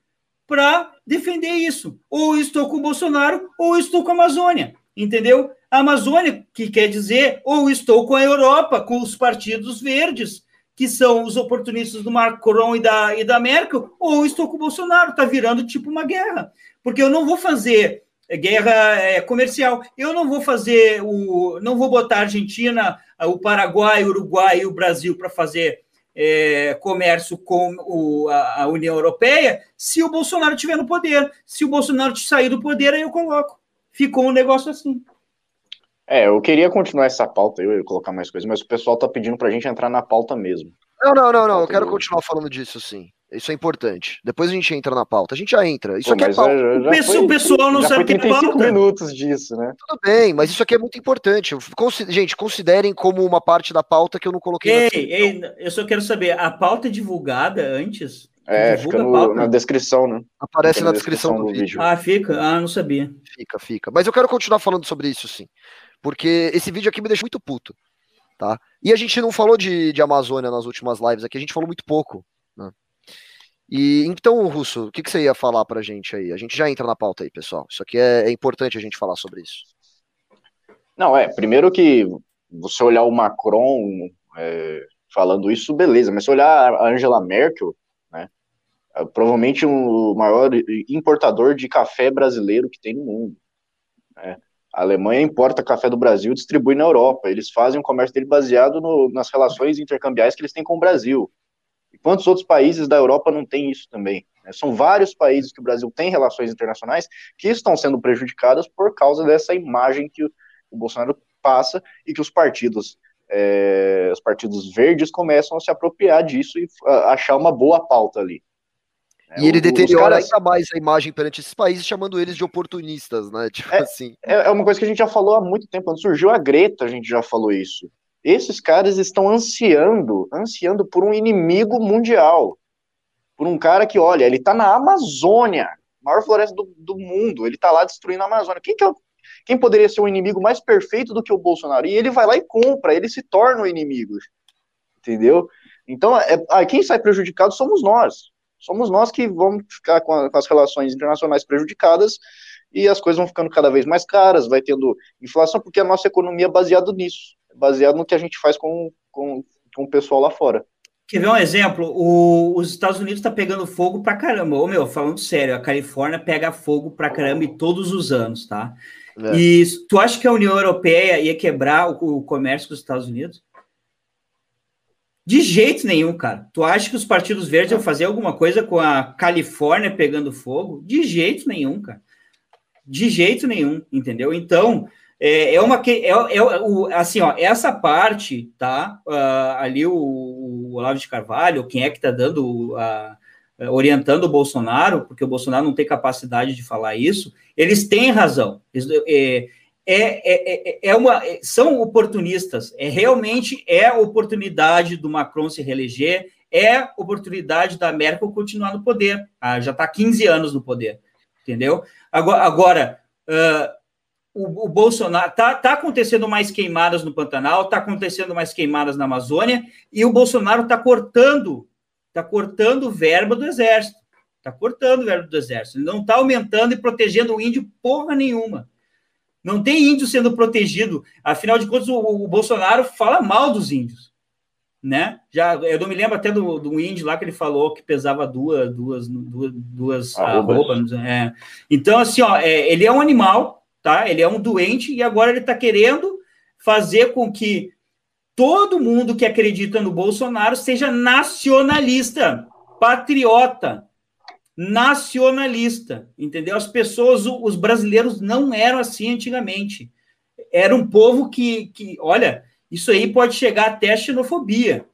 para defender isso. Ou estou com o Bolsonaro, ou estou com a Amazônia. Entendeu? A Amazônia, que quer dizer, ou estou com a Europa, com os partidos verdes, que são os oportunistas do Macron e da, e da Merkel, ou estou com o Bolsonaro. Está virando tipo uma guerra. Porque eu não vou fazer guerra é, comercial. Eu não vou fazer o. Não vou botar a Argentina, o Paraguai, o Uruguai e o Brasil para fazer é, comércio com o, a, a, União Europeia se o Bolsonaro estiver no poder. Se o Bolsonaro sair do poder, aí eu coloco. Ficou um negócio assim. É, eu queria continuar essa pauta, eu ia colocar mais coisas, mas o pessoal tá pedindo pra gente entrar na pauta mesmo. Não, não, não, não, eu quero continuar falando disso, sim. Isso é importante. Depois a gente entra na pauta. A gente já entra. Isso Pô, aqui é pauta. Já, já foi, o pessoal não sabe o que é pauta. minutos disso, né? Tudo bem, mas isso aqui é muito importante. Gente, considerem como uma parte da pauta que eu não coloquei. Ei, ei, eu só quero saber, a pauta é divulgada antes? É, fica no, na descrição, né? Aparece na, descrição, descrição, do, do vídeo. Ah, fica? Ah, não sabia. Fica, fica. Mas eu quero continuar falando sobre isso, sim. Porque esse vídeo aqui me deixa muito puto. Tá? E a gente não falou de, de Amazônia nas últimas lives aqui, a gente falou muito pouco. Né? E então, Russo, o que, que você ia falar pra gente aí? A gente já entra na pauta aí, pessoal. Isso aqui é, é importante a gente falar sobre isso. Não, é, primeiro que você olhar o Macron é, falando isso, beleza, mas se olhar a Angela Merkel, né, é provavelmente o maior importador de café brasileiro que tem no mundo. A Alemanha importa café do Brasil e distribui na Europa. Eles fazem o comércio dele baseado no, nas relações intercambiais que eles têm com o Brasil. E quantos outros países da Europa não têm isso também? Né? São vários países que o Brasil tem relações internacionais que estão sendo prejudicadas por causa dessa imagem que o, Bolsonaro passa e que os partidos é, os partidos verdes começam a se apropriar disso e achar uma boa pauta ali. E ele deteriora caras... ainda mais a imagem perante esses países, chamando eles de oportunistas, né? Tipo é, assim. É, é uma coisa que a gente já falou há muito tempo. Quando surgiu a Greta, a gente já falou isso. Esses caras estão ansiando, ansiando por um inimigo mundial. Por um cara que, olha, ele tá na Amazônia, maior floresta do, do mundo, ele tá lá destruindo a Amazônia. Quem, que é, quem poderia ser um inimigo mais perfeito do que o Bolsonaro? E ele vai lá e compra, ele se torna o inimigo. Entendeu? Então, é, quem sai prejudicado somos nós somos nós que vamos ficar com, a, com, as relações internacionais prejudicadas e as coisas vão ficando cada vez mais caras, vai tendo inflação, porque a nossa economia é baseada nisso, é baseada no que a gente faz com, com, com o pessoal lá fora. Quer ver um exemplo? O, os Estados Unidos está pegando fogo pra caramba. Ô, meu, falando sério, a Califórnia pega fogo pra caramba e todos os anos, tá? É. E tu acha que a União Europeia ia quebrar o, o comércio com os Estados Unidos? De jeito nenhum, cara. Tu acha que os partidos verdes vão fazer alguma coisa com a Califórnia pegando fogo? De jeito nenhum, cara. De jeito nenhum, entendeu? Então, é, é uma que é, é, o, assim, ó, essa parte, tá? Uh, ali o, o, Olavo de Carvalho, quem é que tá dando uh, orientando o Bolsonaro, porque o Bolsonaro não tem capacidade de falar isso, eles têm razão. Eles, é, é, é, é, é uma, é, são oportunistas. É realmente é oportunidade do Macron se reeleger, é oportunidade da Merkel continuar no poder. Ah, já está 15 anos no poder, entendeu? Agora, agora uh, o, o, Bolsonaro tá, tá acontecendo mais queimadas no Pantanal, está acontecendo mais queimadas na Amazônia, e o Bolsonaro está cortando, está cortando verba do exército. Está cortando verba do exército. Ele não está aumentando e protegendo o índio porra nenhuma. Não tem índio sendo protegido. Afinal de contas, o, o, Bolsonaro fala mal dos índios. Né? Já, eu não me lembro até do, do índio lá que ele falou que pesava duas, duas, duas, duas arrobas. É. Então, assim, ó, é, ele é um animal, tá? Ele é um doente e agora ele está querendo fazer com que todo mundo que acredita no Bolsonaro seja nacionalista, patriota, nacionalista, entendeu? As pessoas, os brasileiros não eram assim antigamente. Era um povo que, que olha, isso aí pode chegar até xenofobia.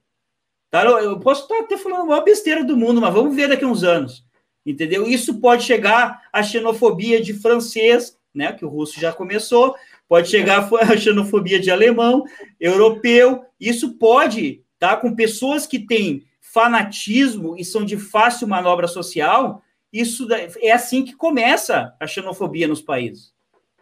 Tá? Eu posso estar até falando a maior besteira do mundo, mas vamos ver daqui a uns anos, entendeu? Isso pode chegar à xenofobia de francês, né? Que o russo já começou, pode chegar a xenofobia de alemão, europeu. Isso pode, tá? Com pessoas que têm fanatismo e são de fácil manobra social, isso é assim que começa a xenofobia nos países.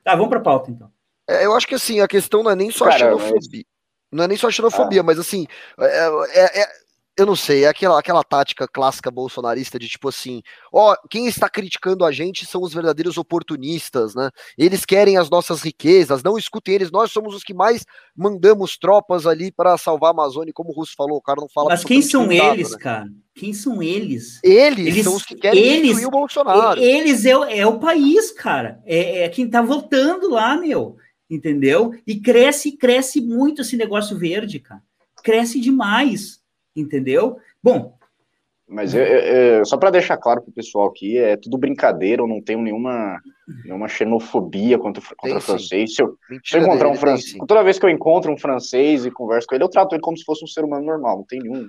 Tá, vamos para a pauta então. É, eu acho que assim, a questão não é nem só Cara, a xenofobia. Mas... Não é nem só a xenofobia, ah. mas assim, é, é, é eu não sei, é aquela, aquela tática clássica bolsonarista de tipo assim, ó, quem está criticando a gente são os verdadeiros oportunistas, né? Eles querem as nossas riquezas, não escutem eles, nós somos os que mais mandamos tropas ali para salvar a Amazônia, como o Russo falou, o cara não fala. Mas quem são eles, né? cara? Quem são eles? eles? Eles são os que querem eles, o Bolsonaro. Eles é, é o país, cara. É, é quem tá votando lá, meu. Entendeu? E cresce, cresce muito esse negócio verde, cara. Cresce demais entendeu? Bom. Mas eu, eu, só para deixar claro para o pessoal aqui, é tudo brincadeira, eu não tenho nenhuma, nenhuma xenofobia contra, contra francês. Se eu, se eu encontrar um francês, toda vez que eu encontro um francês e converso com ele, eu trato ele como se fosse um ser humano normal, não tem nenhum.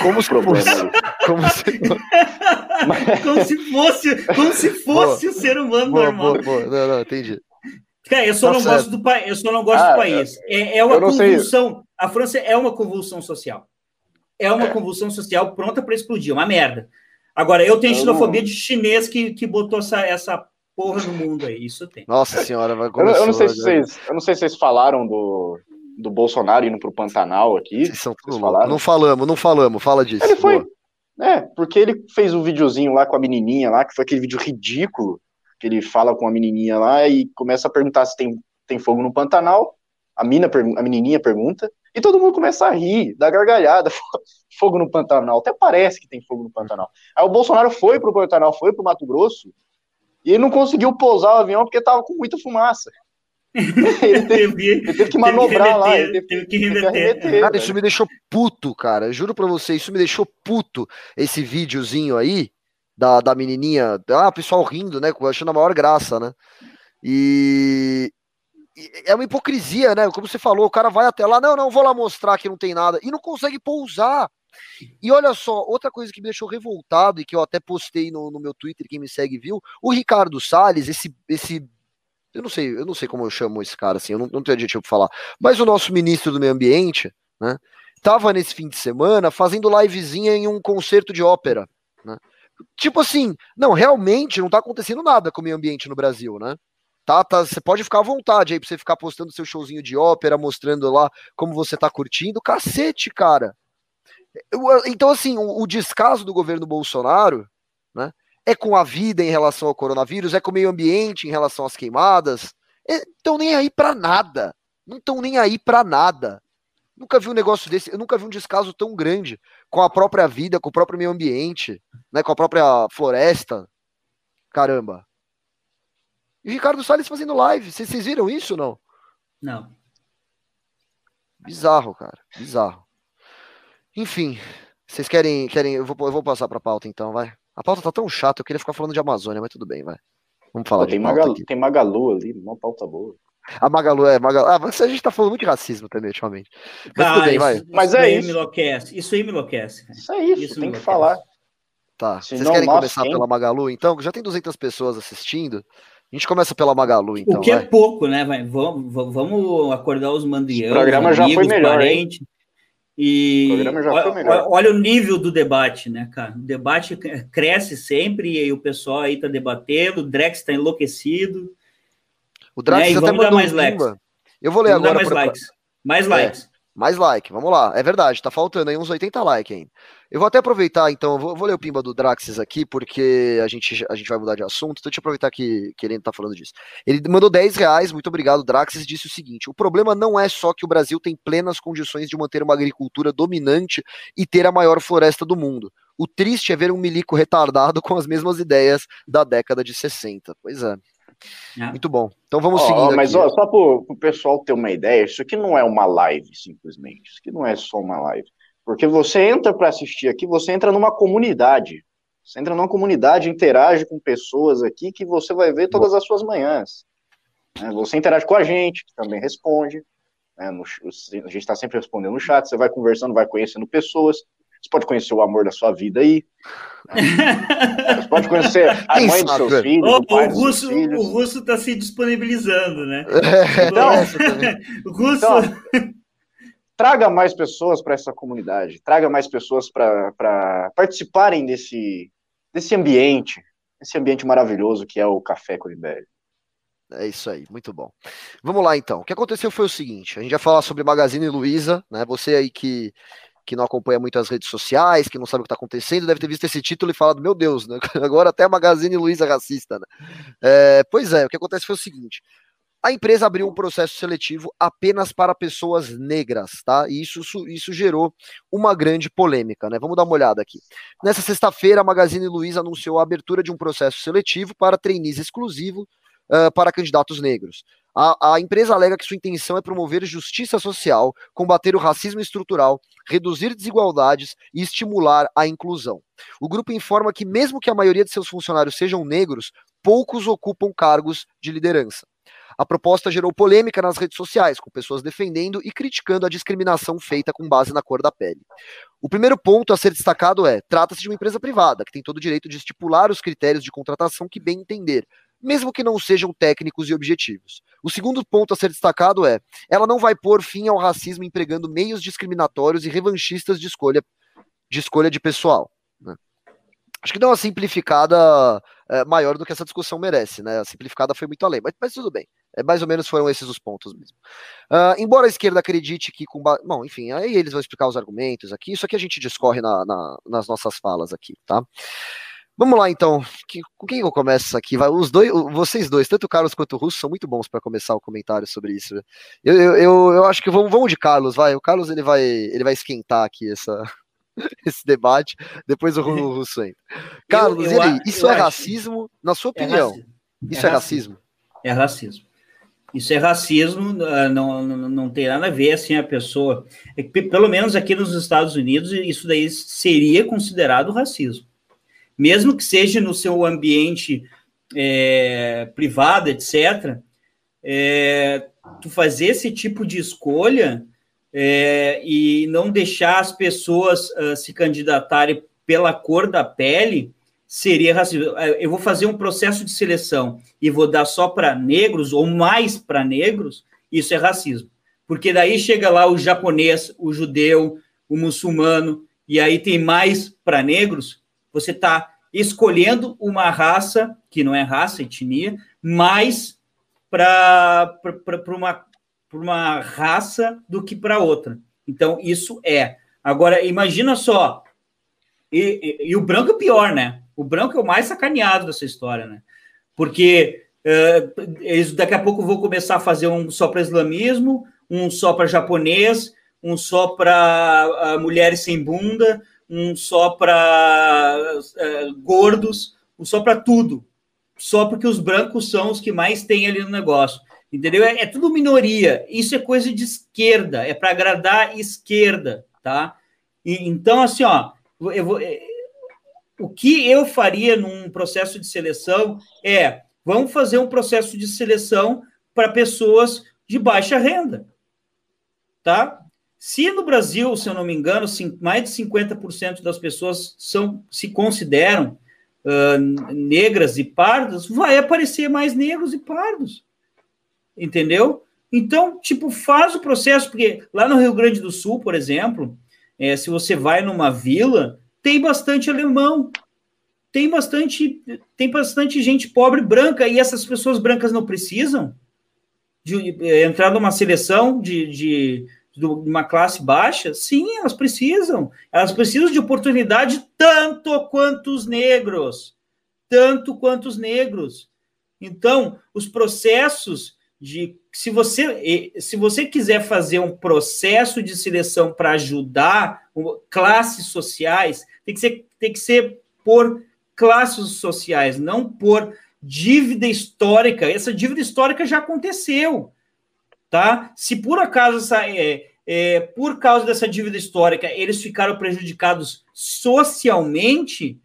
Como se fosse, como se... como se fosse, como se fosse o um ser humano boa, normal. Boa, boa. Não, não, entendi. Cara, eu só tá não certo. gosto do país, eu só não gosto ah, do país. É, é uma convulsão. Sei. A França é uma convulsão social é uma convulsão social pronta para explodir, uma merda. Agora, eu tenho xenofobia de chinês que, que botou essa, essa porra no mundo aí, isso tem. Nossa senhora, vai começar. Eu, eu, não sei se vocês, eu não sei se vocês falaram do, do Bolsonaro indo pro Pantanal aqui. Vocês são vocês falaram? Não falamos, não falamos, fala disso. Ele foi. É, porque ele fez um videozinho lá com a menininha lá, que foi aquele vídeo ridículo, que ele fala com a menininha lá e começa a perguntar se tem, tem fogo no Pantanal. A, mina, a menininha pergunta, e todo mundo começa a rir, dá gargalhada, fogo no Pantanal. Até parece que tem fogo no Pantanal. Aí o Bolsonaro foi pro Pantanal, foi pro Mato Grosso, e ele não conseguiu pousar o avião porque tava com muita fumaça. ele, teve, ele teve que manobrar lá. Ele teve, teve que remeter. Cara, isso me deixou puto, cara. Juro pra você, isso me deixou puto. Esse videozinho aí da, da menininha. Ah, o pessoal rindo, né? Achando a maior graça, né? E é uma hipocrisia, né? Como você falou, o cara vai até lá, não, não, vou lá mostrar que não tem nada, e não consegue pousar. E olha só, outra coisa que me deixou revoltado e que eu até postei no, no meu Twitter, quem me segue viu, o Ricardo Salles, esse, esse eu não sei, eu não sei como eu chamo esse cara assim, eu não, não tenho adjetivo para falar, mas o nosso ministro do meio ambiente, né, tava nesse fim de semana fazendo livezinha em um concerto de ópera, né? Tipo assim, não, realmente não tá acontecendo nada com o meio ambiente no Brasil, né? Tá, tá, você pode ficar à vontade aí pra você ficar postando seu showzinho de ópera, mostrando lá como você tá curtindo. Cacete, cara. Então, assim, o, o descaso do governo Bolsonaro, né, é com a vida em relação ao coronavírus, é com o meio ambiente em relação às queimadas. Estão nem aí para nada. Não estão nem aí para nada. Nunca vi um negócio desse, eu nunca vi um descaso tão grande com a própria vida, com o próprio meio ambiente, né, com a própria floresta. Caramba. E o Ricardo Salles fazendo live. Vocês, vocês viram isso não? Não. Bizarro, cara. Bizarro. Enfim, vocês querem. querem eu, vou, eu vou passar pra pauta então, vai. A pauta tá tão chata, eu queria ficar falando de Amazônia, mas tudo bem, vai. Vamos falar Pô, tem, Magalu, tem Magalu ali, uma pauta boa. A Magalu é Magalu. Ah, mas a gente tá falando muito de racismo também, ultimamente. Mas ah, tudo bem, vai. Mas isso é isso. Enlouquece. Isso aí me enlouquece. Isso é isso, isso tem que falar. Tá. Vocês querem começar quem? pela Magalu, então? Já tem 200 pessoas assistindo. A gente começa pela Magalu, então. O que é vai. é pouco, né? Vai, vamos, vamos acordar os mandrianos. O programa amigos, já foi melhor. Parentes. E olha, olha, o nível do debate, né, cara? O debate cresce sempre e o pessoal aí tá debatendo, o Drex está enlouquecido. O Drax né? até mandou mais um likes. Eu vou ler vamos agora. Mais likes. Mais é, likes. Mais like, vamos lá. É verdade, tá faltando aí uns 80 likes ainda. Eu vou até aproveitar, então, vou, vou, ler o pimba do Draxis aqui, porque a gente, a gente vai mudar de assunto, então deixa eu aproveitar que, que ele tá falando disso. Ele mandou 10 reais, muito obrigado, Draxis, disse o seguinte: o problema não é só que o Brasil tem plenas condições de manter uma agricultura dominante e ter a maior floresta do mundo. O triste é ver um milico retardado com as mesmas ideias da década de 60. Pois é. É. Muito bom. Então vamos oh, seguir. Mas ó, só para o pessoal ter uma ideia, isso aqui não é uma live, simplesmente. Isso aqui não é só uma live. Porque você entra para assistir aqui, você entra numa comunidade. Você entra numa comunidade, interage com pessoas aqui que você vai ver todas as suas manhãs. Né? Você interage com a gente, que também responde. Né? A gente está sempre respondendo no chat. Você vai conversando, vai conhecendo pessoas. Você pode conhecer o amor da sua vida aí. Você pode conhecer a mãe dos seus filhos. O, o, russo, o russo está se disponibilizando, né? Então, o russo. Então, traga mais pessoas para essa comunidade, traga mais pessoas para participarem desse, desse ambiente, esse ambiente maravilhoso que é o Café Corimbelli. É isso aí, muito bom. Vamos lá então. O que aconteceu foi o seguinte: a gente vai falar sobre Magazine Luiza, né? Você aí que que não acompanha muito as redes sociais, que não sabe o que está acontecendo, deve ter visto esse título e falado, meu Deus, né? agora até a Magazine Luiza é racista, né? É, pois é, o que acontece foi o seguinte, a empresa abriu um processo seletivo apenas para pessoas negras, tá? E isso, isso gerou uma grande polêmica, né? Vamos dar uma olhada aqui. Nessa sexta-feira, a Magazine Luiza anunciou a abertura de um processo seletivo para trainees exclusivo uh, para candidatos negros. A, a, empresa alega que sua intenção é promover justiça social, combater o racismo estrutural, reduzir desigualdades e estimular a inclusão. O grupo informa que, mesmo que a maioria de seus funcionários sejam negros, poucos ocupam cargos de liderança. A proposta gerou polêmica nas redes sociais, com pessoas defendendo e criticando a discriminação feita com base na cor da pele. O primeiro ponto a ser destacado é: trata-se de uma empresa privada, que tem todo o direito de estipular os critérios de contratação que bem entender, mesmo que não sejam técnicos e objetivos. O segundo ponto a ser destacado é: ela não vai pôr fim ao racismo empregando meios discriminatórios e revanchistas de escolha de, escolha de pessoal. Né? Acho que dá uma simplificada é, maior do que essa discussão merece, né? A simplificada foi muito além, mas, mas tudo bem. É, mais ou menos foram esses os pontos mesmo. Uh, embora a esquerda acredite que com. Bom, enfim, aí eles vão explicar os argumentos aqui. Isso aqui a gente discorre na, na, nas nossas falas aqui, tá? Vamos lá então. Que, com quem eu começo aqui? Vai, os dois, vocês dois, tanto o Carlos quanto o Russo, são muito bons para começar o comentário sobre isso. Eu, eu, eu, eu, acho que vamos, vamos de Carlos, vai. O Carlos ele vai, ele vai esquentar aqui essa, esse debate. Depois o Russo entra. Carlos, eu, ele, isso é racismo, na sua é opinião? É isso é, racismo? É racismo. Isso é racismo, ah, não, não, não tem nada a ver assim a pessoa. É pelo menos aqui nos Estados Unidos, isso daí seria considerado racismo mesmo que seja no seu ambiente é, privado, etc., é, tu fazer esse tipo de escolha é, e não deixar as pessoas uh, se candidatarem pela cor da pele seria racismo. Eu vou fazer um processo de seleção e vou dar só para negros ou mais para negros, isso é racismo. Porque daí chega lá o japonês, o judeu, o muçulmano, e aí tem mais para negros, você está escolhendo uma raça, que não é raça, etnia, mais para uma, uma raça do que para outra. Então, isso é. Agora, imagina só, e, e, e, o branco é pior, né? O branco é o mais sacaneado dessa história, né? Porque uh, daqui a pouco vão começar a fazer um só para islamismo, um só para japonês, um só para uh, mulheres sem bunda, um só para uh, gordos, um só para tudo. Só porque os brancos são os que mais tem ali no negócio. Entendeu? É, é tudo minoria. Isso é coisa de esquerda, é para agradar esquerda, tá? E, então, assim, ó, eu vou, é, o que eu faria num processo de seleção é vamos fazer um processo de seleção para pessoas de baixa renda. Tá? Se no Brasil, se eu não me engano, mais de 50% das pessoas são se consideram uh, negras e pardas, vai aparecer mais negros e pardos. Entendeu? Então, tipo, faz o processo, porque lá no Rio Grande do Sul, por exemplo, é, se você vai numa vila, tem bastante alemão, tem bastante, tem bastante gente pobre branca, e essas pessoas brancas não precisam de, é, entrar numa seleção de, de, de uma classe baixa? Sim, elas precisam. Elas precisam de oportunidade tanto quanto os negros. Tanto quanto os negros. Então, os processos de se você se você quiser fazer um processo de seleção para ajudar classes sociais, tem que ser tem que ser por classes sociais, não por dívida histórica. Essa dívida histórica já aconteceu, tá? Se por acaso essa, é, é, por causa dessa dívida histórica eles ficaram prejudicados socialmente,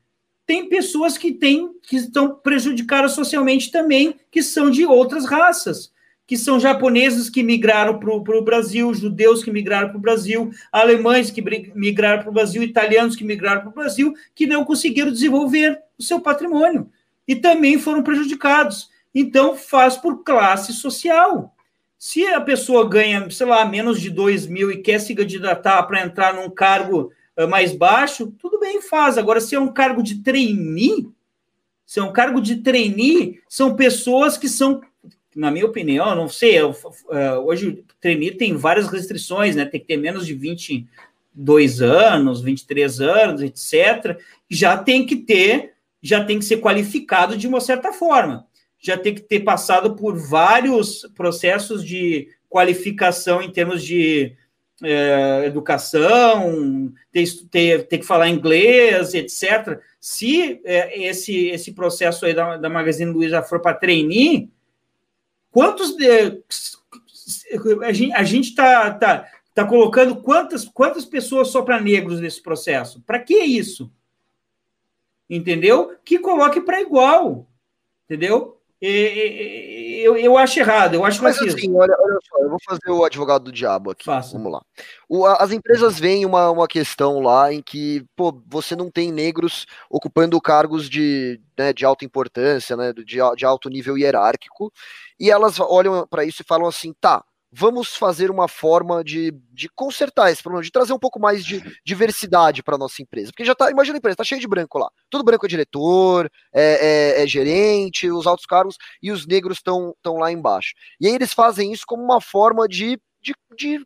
tem pessoas que têm que estão prejudicadas socialmente também, que são de outras raças que são japoneses que migraram para o Brasil, judeus que migraram para o Brasil, alemães que migraram para o Brasil, italianos que migraram para o Brasil, que não conseguiram desenvolver o seu patrimônio e também foram prejudicados. Então, faz por classe social. Se a pessoa ganha, sei lá, menos de 2 mil e quer se candidatar para entrar num cargo uh, mais baixo, tudo bem, faz. Agora, se é um cargo de trainee, se é um cargo de trainee, são pessoas que são na minha opinião, não sei, eu, uh, hoje o trainee tem várias restrições, né? Tem que ter menos de 22 anos, 23 anos, etc. Já tem que ter, já tem que ser qualificado de uma certa forma. Já tem que ter passado por vários processos de qualificação em termos de uh, educação, ter, ter, ter, que falar inglês, etc. Se uh, esse, esse processo aí da, da Magazine Luiza for para trainee, Quantos. a gente está tá, tá colocando quantas, quantas pessoas só para negros nesse processo? Para que isso? Entendeu? Que coloque para igual. Entendeu? Eu, eu acho errado, eu acho Mas assim, olha, olha só, eu vou fazer o advogado do diabo aqui. Faça. Vamos lá. O, as empresas veem uma, uma questão lá em que, pô, você não tem negros ocupando cargos de, né, de alta importância, né, de, de alto nível hierárquico, e elas olham para isso e falam assim, tá, vamos fazer uma forma de, de consertar esse problema, de trazer um pouco mais de diversidade para nossa empresa. Porque já tá, imagina a empresa, tá cheio de branco lá. Tudo branco é diretor, é, é, é gerente, os altos cargos, e os negros estão lá embaixo. E aí eles fazem isso como uma forma de, de, de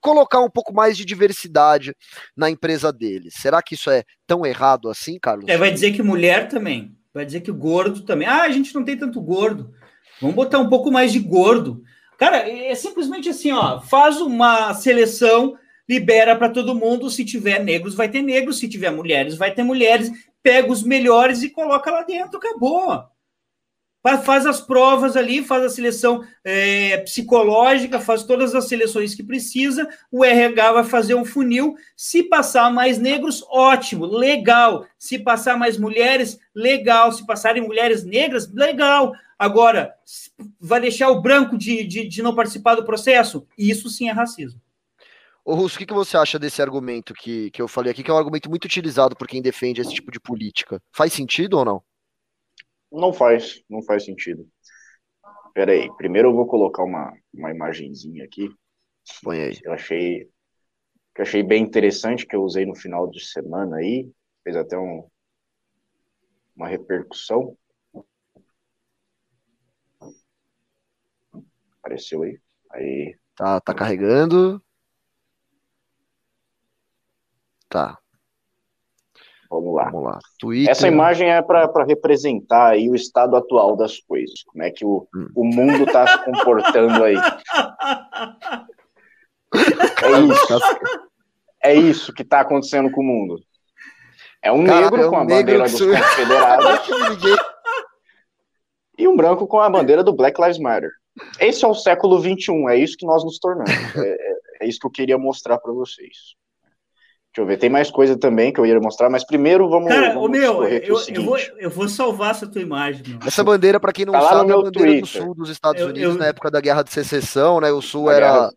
colocar um pouco mais de diversidade na empresa deles. Será que isso é tão errado assim, Carlos? É, vai dizer que mulher também. Vai dizer que gordo também. Ah, a gente não tem tanto gordo. Vamos botar um pouco mais de gordo. Cara, é simplesmente assim, ó, faz uma seleção, libera para todo mundo, se tiver negros vai ter negros, se tiver mulheres vai ter mulheres, pega os melhores e coloca lá dentro, acabou. Faz as provas ali, faz a seleção é, psicológica, faz todas as seleções que precisa, o RH vai fazer um funil. Se passar mais negros, ótimo, legal. Se passar mais mulheres, legal. Se passarem mulheres negras, legal. Agora, vai deixar o branco de, de, de não participar do processo? Isso sim é racismo. Ô Russo, o que, que você acha desse argumento que, que eu falei aqui, que é um argumento muito utilizado por quem defende esse tipo de política? Faz sentido ou não? Não faz, não faz sentido. Pera aí, primeiro eu vou colocar uma, uma imagenzinha aqui. Põe aí. Eu achei, que eu achei bem interessante, que eu usei no final de semana aí, fez até um, uma repercussão. Apareceu aí. Aí. Tá, tá carregando. Tá. Vamos lá. Vamos lá. Twitter. Essa imagem é para representar aí o estado atual das coisas. Como é que o, hum. o mundo está se comportando aí. É isso. É isso que está acontecendo com o mundo. É um Cara, negro é um com a bandeira dos confederados e um branco com a bandeira do Black Lives Matter. Esse é o século XXI, é isso que nós nos tornamos. É, é, é isso que eu queria mostrar para vocês. Deixa eu ver, tem mais coisa também que eu ia mostrar, mas primeiro vamos. Cara, vamos o meu, eu, eu, vou, eu vou salvar essa tua imagem. Meu. Essa bandeira, para quem não tá sabe, é a bandeira Twitter. do sul dos Estados eu, Unidos, eu... na época da Guerra de Secessão, né? O sul era.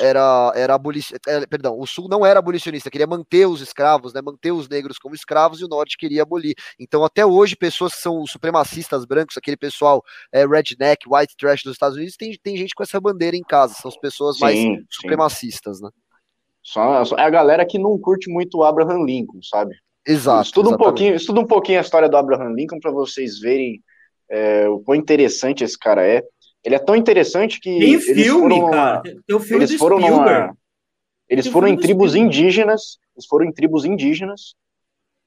Era, era abolicionista. É, perdão, o sul não era abolicionista, queria manter os escravos, né? Manter os negros como escravos e o norte queria abolir. Então, até hoje, pessoas que são supremacistas brancos, aquele pessoal é, redneck, white trash dos Estados Unidos, tem, tem gente com essa bandeira em casa, são as pessoas sim, mais sim. supremacistas, né? Só, é a galera que não curte muito o Abraham Lincoln, sabe? Exato. Estuda um pouquinho, estuda um pouquinho a história do Abraham Lincoln para vocês verem é, o quão interessante esse cara é. Ele é tão interessante que tem filme, foram, cara. Tem o filme eles foram numa, eles tem foram em tribos indígenas, eles foram em tribos indígenas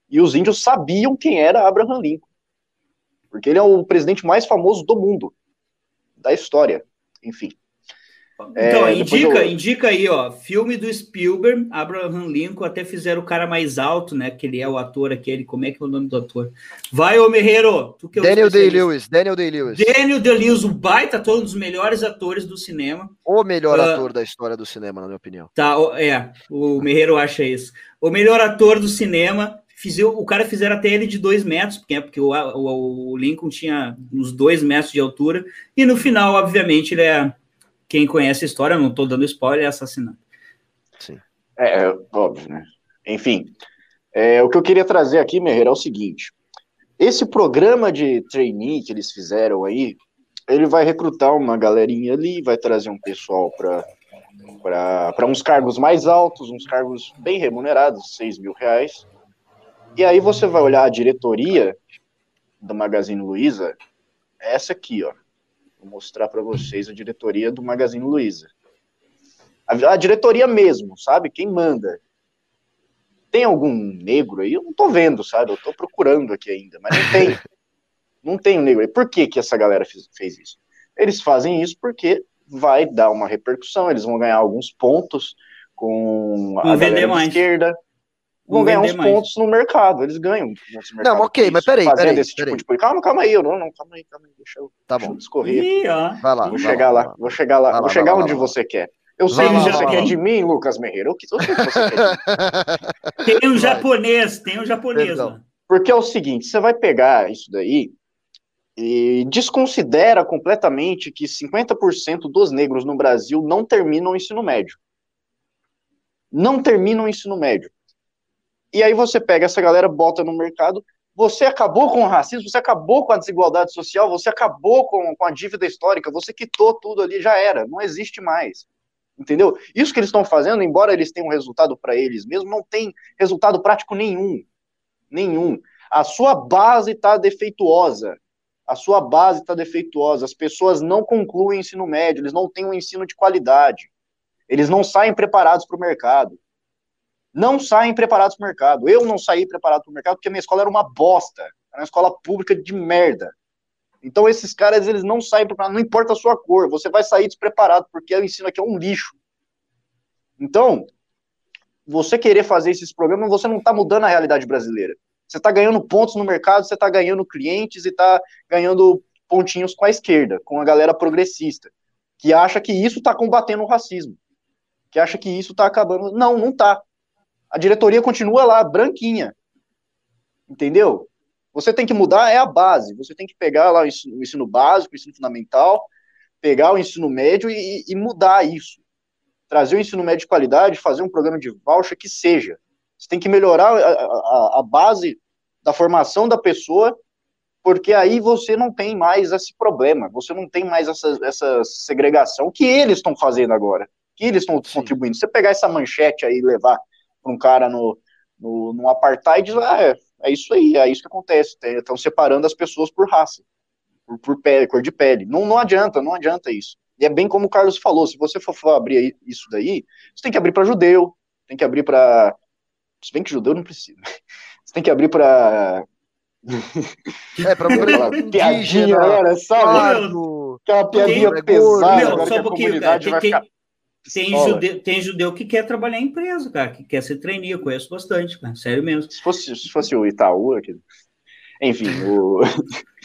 e os índios sabiam quem era Abraham Lincoln. Porque ele é o presidente mais famoso do mundo, da história, enfim. Então, é, indica, eu... indica aí, ó, filme do Spielberg, Abraham Lincoln, até fizeram o cara mais alto, né, que ele é o ator aquele, como é que é o nome do ator? Vai, ô Merreiro! Tu que é Daniel Day-Lewis, Daniel Day-Lewis. Daniel Day-Lewis, o baita ator, um dos melhores atores do cinema. O melhor uh, ator da história do cinema, na minha opinião. Tá, é, o Merreiro acha isso. O melhor ator do cinema, Fiz, o cara fizeram até ele de dois metros, porque, é porque o, o, o Lincoln tinha uns dois metros de altura, e no final, obviamente, ele é quem conhece a história, não estou dando spoiler, é assassinato. Sim. É, é óbvio, né? Enfim, é, o que eu queria trazer aqui, Merreira, é o seguinte: esse programa de trainee que eles fizeram aí, ele vai recrutar uma galerinha ali, vai trazer um pessoal para uns cargos mais altos, uns cargos bem remunerados, 6 mil reais. E aí você vai olhar a diretoria do Magazine Luiza, essa aqui, ó. Vou mostrar para vocês a diretoria do Magazine Luiza. A, a, diretoria mesmo, sabe? Quem manda. Tem algum negro aí? Eu não tô vendo, sabe? Eu tô procurando aqui ainda, mas não tem. não tem um negro aí. Por que, que essa galera fez, fez isso? Eles fazem isso porque vai dar uma repercussão, eles vão ganhar alguns pontos com a galera da esquerda, vão ganhar uns mais. pontos no mercado. Eles ganham mercado. Não, ok, mas peraí, peraí, esse tipo de... Calma, calma aí, eu não, não, calma aí, calma aí, deixa eu, tá deixa bom. discorrer. Ih, vai lá, vou chegar lá, lá, vou chegar lá, vou chegar onde você quer. Eu sei que você quer de mim, Lucas Merreiro. Eu, sei que você quer Tem um japonês, tem um japonês. Porque é o seguinte, você vai pegar isso daí e desconsidera completamente que 50% dos negros no Brasil não terminam o ensino médio. Não terminam o ensino médio. E aí você pega essa galera, bota no mercado, você acabou com o racismo, você acabou com a desigualdade social, você acabou com, com a dívida histórica, você quitou tudo ali, já era, não existe mais. Entendeu? Isso que eles estão fazendo, embora eles tenham resultado para eles mesmos, não tem resultado prático nenhum. Nenhum. A sua base está defeituosa. A sua base está defeituosa. As pessoas não concluem ensino médio, eles não têm um ensino de qualidade. Eles não saem preparados para o mercado não saem preparados para o mercado. Eu não saí preparado para o mercado porque a minha escola era uma bosta. Era uma escola pública de merda. Então esses caras, eles não saem preparados, não importa a sua cor, você vai sair despreparado, porque o ensino aqui é um lixo. Então, você querer fazer esses programas, você não está mudando a realidade brasileira. Você está ganhando pontos no mercado, você está ganhando clientes e está ganhando pontinhos com a esquerda, com a galera progressista, que acha que isso está combatendo o racismo, que acha que isso está acabando. Não, não está. A diretoria continua lá, branquinha. Entendeu? Você tem que mudar é a base. Você tem que pegar lá o ensino, o ensino básico, o ensino fundamental, pegar o ensino médio e, e, mudar isso. Trazer o ensino médio de qualidade, fazer um programa de voucher que seja. Você tem que melhorar a, a, a base da formação da pessoa, porque aí você não tem mais esse problema, você não tem mais essa, essa segregação que eles estão fazendo agora, que eles estão contribuindo. Você pegar essa manchete aí e levar para um cara no, no, no apartheid, ah, é, é isso aí, é isso que acontece. Estão separando as pessoas por raça, por, por pele, cor de pele. Não, não adianta, não adianta isso. E é bem como o Carlos falou: se você for, abrir isso daí, você tem que abrir para judeu, tem que abrir para. Se bem que judeu não precisa. Você tem que abrir para. É, pra piadinha, era, sabe? Aquela piadinha tem, pesada. Meu, só um pouquinho, cara, tem, tem, tem, judeu, tem judeu que quer trabalhar em empresa, cara, que quer ser trainee, eu conheço bastante, cara, sério mesmo. Se fosse, se fosse o Itaú aqui. Enfim, o.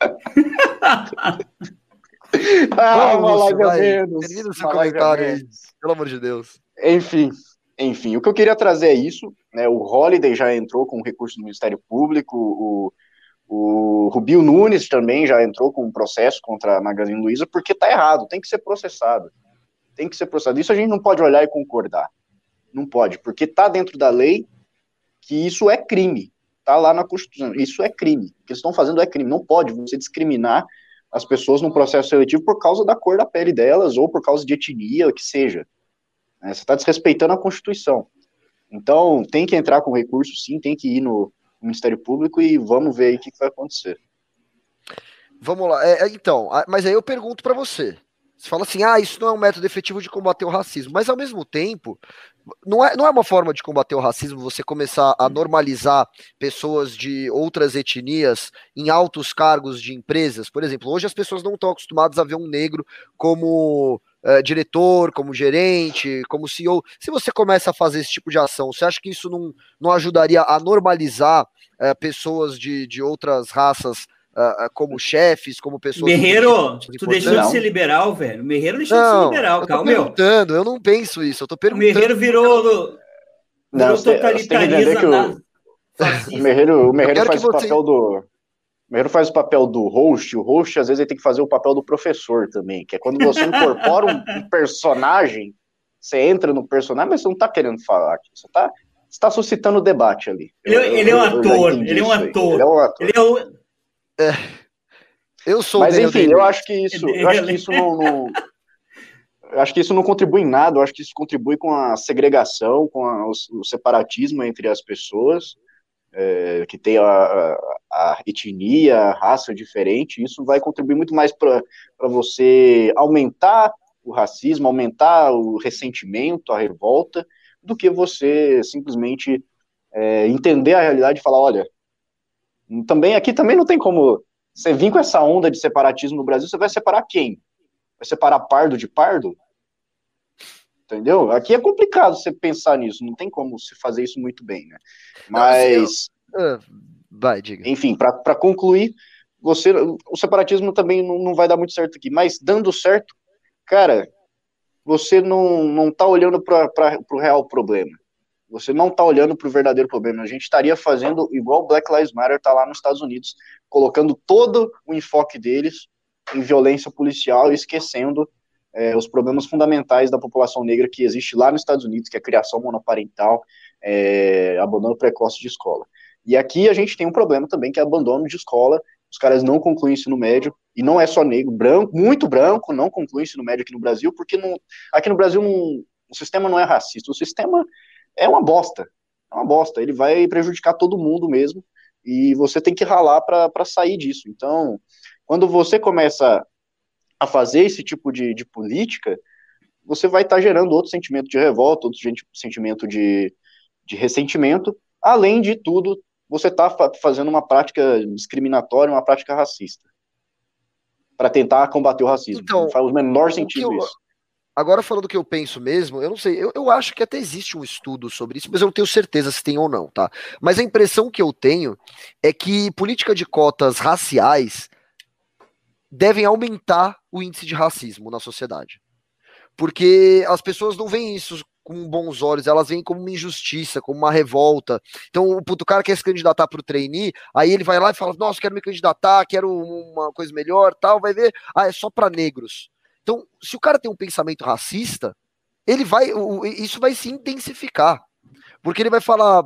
ah, uma live a menos. Termina o seu comentário aí, pelo amor de Deus. Enfim, enfim, o que eu queria trazer é isso, né? O Holiday já entrou com recurso do Ministério Público, o, o Rubio Nunes também já entrou com um processo contra a Magazine Luiza, porque tá errado, tem que ser processado tem que ser processado. Isso a gente não pode olhar e concordar. Não pode, porque está dentro da lei que isso é crime. Está lá na Constituição. Isso é crime. O que eles estão fazendo é crime. Não pode você discriminar as pessoas no processo seletivo por causa da cor da pele delas ou por causa de etnia, o que seja. É, você está desrespeitando a Constituição. Então, tem que entrar com recurso, sim, tem que ir no Ministério Público e vamos ver aí o que, que vai acontecer. Vamos lá. É, é então, mas aí eu pergunto para você. Você fala assim, ah, isso não é um método efetivo de combater o racismo, mas ao mesmo tempo, não é, não é uma forma de combater o racismo você começar a normalizar pessoas de outras etnias em altos cargos de empresas. Por exemplo, hoje as pessoas não estão acostumadas a ver um negro como uh, diretor, como gerente, como CEO. Se você começa a fazer esse tipo de ação, você acha que isso não, não ajudaria a normalizar uh, pessoas de, de outras raças uh, como chefes, como pessoas. Merreiro, tu deixou de ser liberal, velho. Merreiro deixou não, de ser liberal, eu calma, perguntando, meu. Eu não penso isso, eu tô perguntando. O Merreiro virou. virou não, totalitarista. Que o, o Merreiro, o Merreiro faz o papel do. O Merreiro faz o papel do host, o host às vezes ele tem que fazer o papel do professor também, que é quando você incorpora um personagem, você entra no personagem, mas você não tá querendo falar, você tá, você tá suscitando debate ali. Ele, eu, ele, é um ator, ele é um ator, ele é um ator. Ele é um é, eu sou Mas enfim, eu acho que isso, eu acho que isso não, não eu acho que isso não contribui em nada, eu acho que isso contribui com a segregação, com a, o, o, separatismo entre as pessoas, é, que tem a, a, a, etnia, a raça diferente, isso vai contribuir muito mais para você aumentar o racismo, aumentar o ressentimento, a revolta, do que você simplesmente é, entender a realidade e falar, olha, também aqui também não tem como você vir com essa onda de separatismo no Brasil, você vai separar quem? Vai separar pardo de pardo? Entendeu? Aqui é complicado você pensar nisso, não tem como se fazer isso muito bem, né? Mas. Não, vai, diga. Enfim, para concluir, você, o separatismo também não, não vai dar muito certo aqui, mas dando certo, cara, você não, não tá olhando para o real problema. Você não está olhando para o verdadeiro problema. A gente estaria fazendo igual o Black Lives Matter está lá nos Estados Unidos, colocando todo o enfoque deles em violência policial e esquecendo é, os problemas fundamentais da população negra que existe lá nos Estados Unidos, que é a criação monoparental, é, abandono precoce de escola. E aqui a gente tem um problema também, que é abandono de escola, os caras não concluem ensino médio, e não é só negro, branco, muito branco, não conclui ensino médio aqui no Brasil, porque não, aqui no Brasil não, o sistema não é racista, o sistema é uma bosta. É uma bosta. Ele vai prejudicar todo mundo mesmo. E você tem que ralar para sair disso. Então, quando você começa a fazer esse tipo de, de política, você vai estar tá gerando outro sentimento de revolta, outro sentimento de, de ressentimento. Além de tudo, você está fazendo uma prática discriminatória, uma prática racista. Para tentar combater o racismo. Então, Não faz o menor sentido eu, isso. Agora, falando o que eu penso mesmo, eu não sei, eu, eu acho que até existe um estudo sobre isso, mas eu não tenho certeza se tem ou não, tá? Mas a impressão que eu tenho é que política de cotas raciais devem aumentar o índice de racismo na sociedade. Porque as pessoas não veem isso com bons olhos, elas veem como uma injustiça, como uma revolta. Então, o puto cara quer se candidatar para o trainee, aí ele vai lá e fala: Nossa, quero me candidatar, quero uma coisa melhor, tal. Vai ver, ah, é só para negros. Então, se o cara tem um pensamento racista, ele vai, isso vai se intensificar, porque ele vai falar: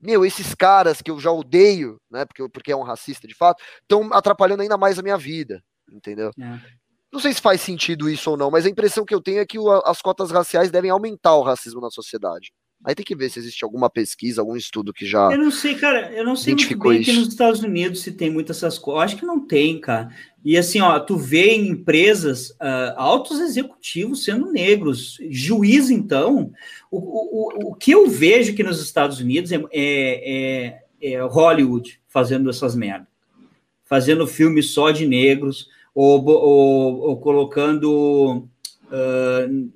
Meu, esses caras que eu já odeio, né, porque, porque é um racista de fato, estão atrapalhando ainda mais a minha vida, entendeu? É. Não sei se faz sentido isso ou não, mas a impressão que eu tenho é que o, as cotas raciais devem aumentar o racismo na sociedade. Aí tem que ver se existe alguma pesquisa, algum estudo que já. Eu não sei, cara, eu não sei muito bem isso. aqui nos Estados Unidos se tem muitas essas coisas. Acho que não tem, cara. E assim, ó, tu vê em empresas uh, altos executivos sendo negros, juiz, então. O, o, o que eu vejo aqui nos Estados Unidos é, é, é, é Hollywood fazendo essas merdas, fazendo filmes só de negros ou, ou, ou colocando, uh,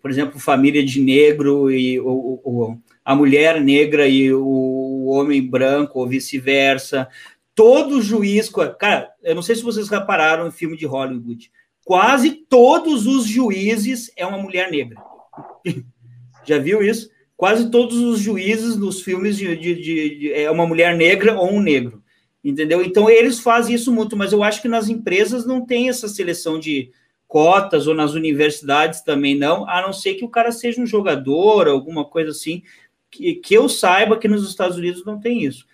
por exemplo, família de negro e o, a mulher negra e o homem branco, ou vice-versa. Todo juiz, cara, eu não sei se vocês repararam em filme de Hollywood, quase todos os juízes é uma mulher negra. Já viu isso? Quase todos os juízes nos filmes de, de, de, de, é uma mulher negra ou um negro entendeu? Então eles fazem isso muito, mas eu acho que nas empresas não tem essa seleção de cotas ou nas universidades também não, a não ser que o cara seja um jogador, alguma coisa assim, que, que eu saiba que nos Estados Unidos não tem isso.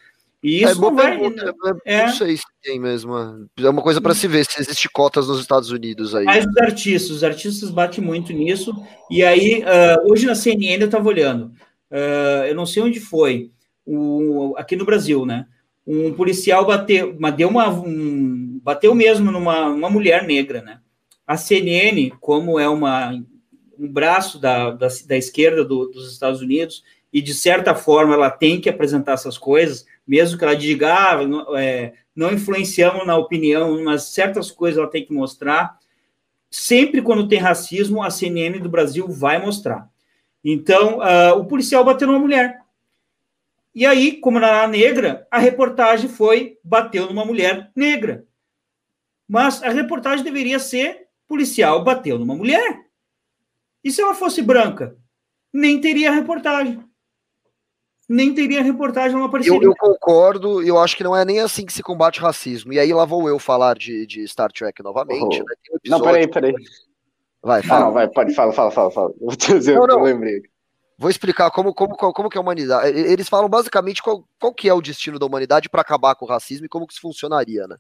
E é, isso é, não vai. Pergunta, é, não sei se tem mesmo. É uma coisa para se ver se existe cotas nos Estados Unidos aí. Mas os artistas, os artistas batem muito nisso. E aí, uh, hoje na CNN eu estava olhando, uh, eu não sei onde foi, o, aqui no Brasil, né? um policial bateu, deu uma, um, bateu mesmo numa uma mulher negra, né? A CNN, como é uma, um braço da, da, da esquerda do, dos Estados Unidos, e de certa forma ela tem que apresentar essas coisas, mesmo que ela diga, ah, não, é, não influenciamos na opinião, mas certas coisas ela tem que mostrar. Sempre quando tem racismo, a CNN do Brasil vai mostrar. Então, uh, o policial bateu numa mulher. E aí, como era negra, a reportagem foi bateu numa mulher negra. Mas a reportagem deveria ser policial bateu numa mulher. E se ela fosse branca? Nem teria reportagem. Nem teria reportagem, não apareceria. Eu, eu concordo, eu acho que não é nem assim que se combate racismo. E aí lá vou eu falar de, de Star Trek novamente. Oh. Né? Um não, peraí, peraí. Vai, fala. Não, vai, pode, fala, fala, fala, fala. Vou dizer, não, não. eu lembrei. Vou explicar como, como, como que é a humanidade. Eles falam basicamente qual, qual que é o destino da humanidade para acabar com o racismo e como que isso funcionaria, né?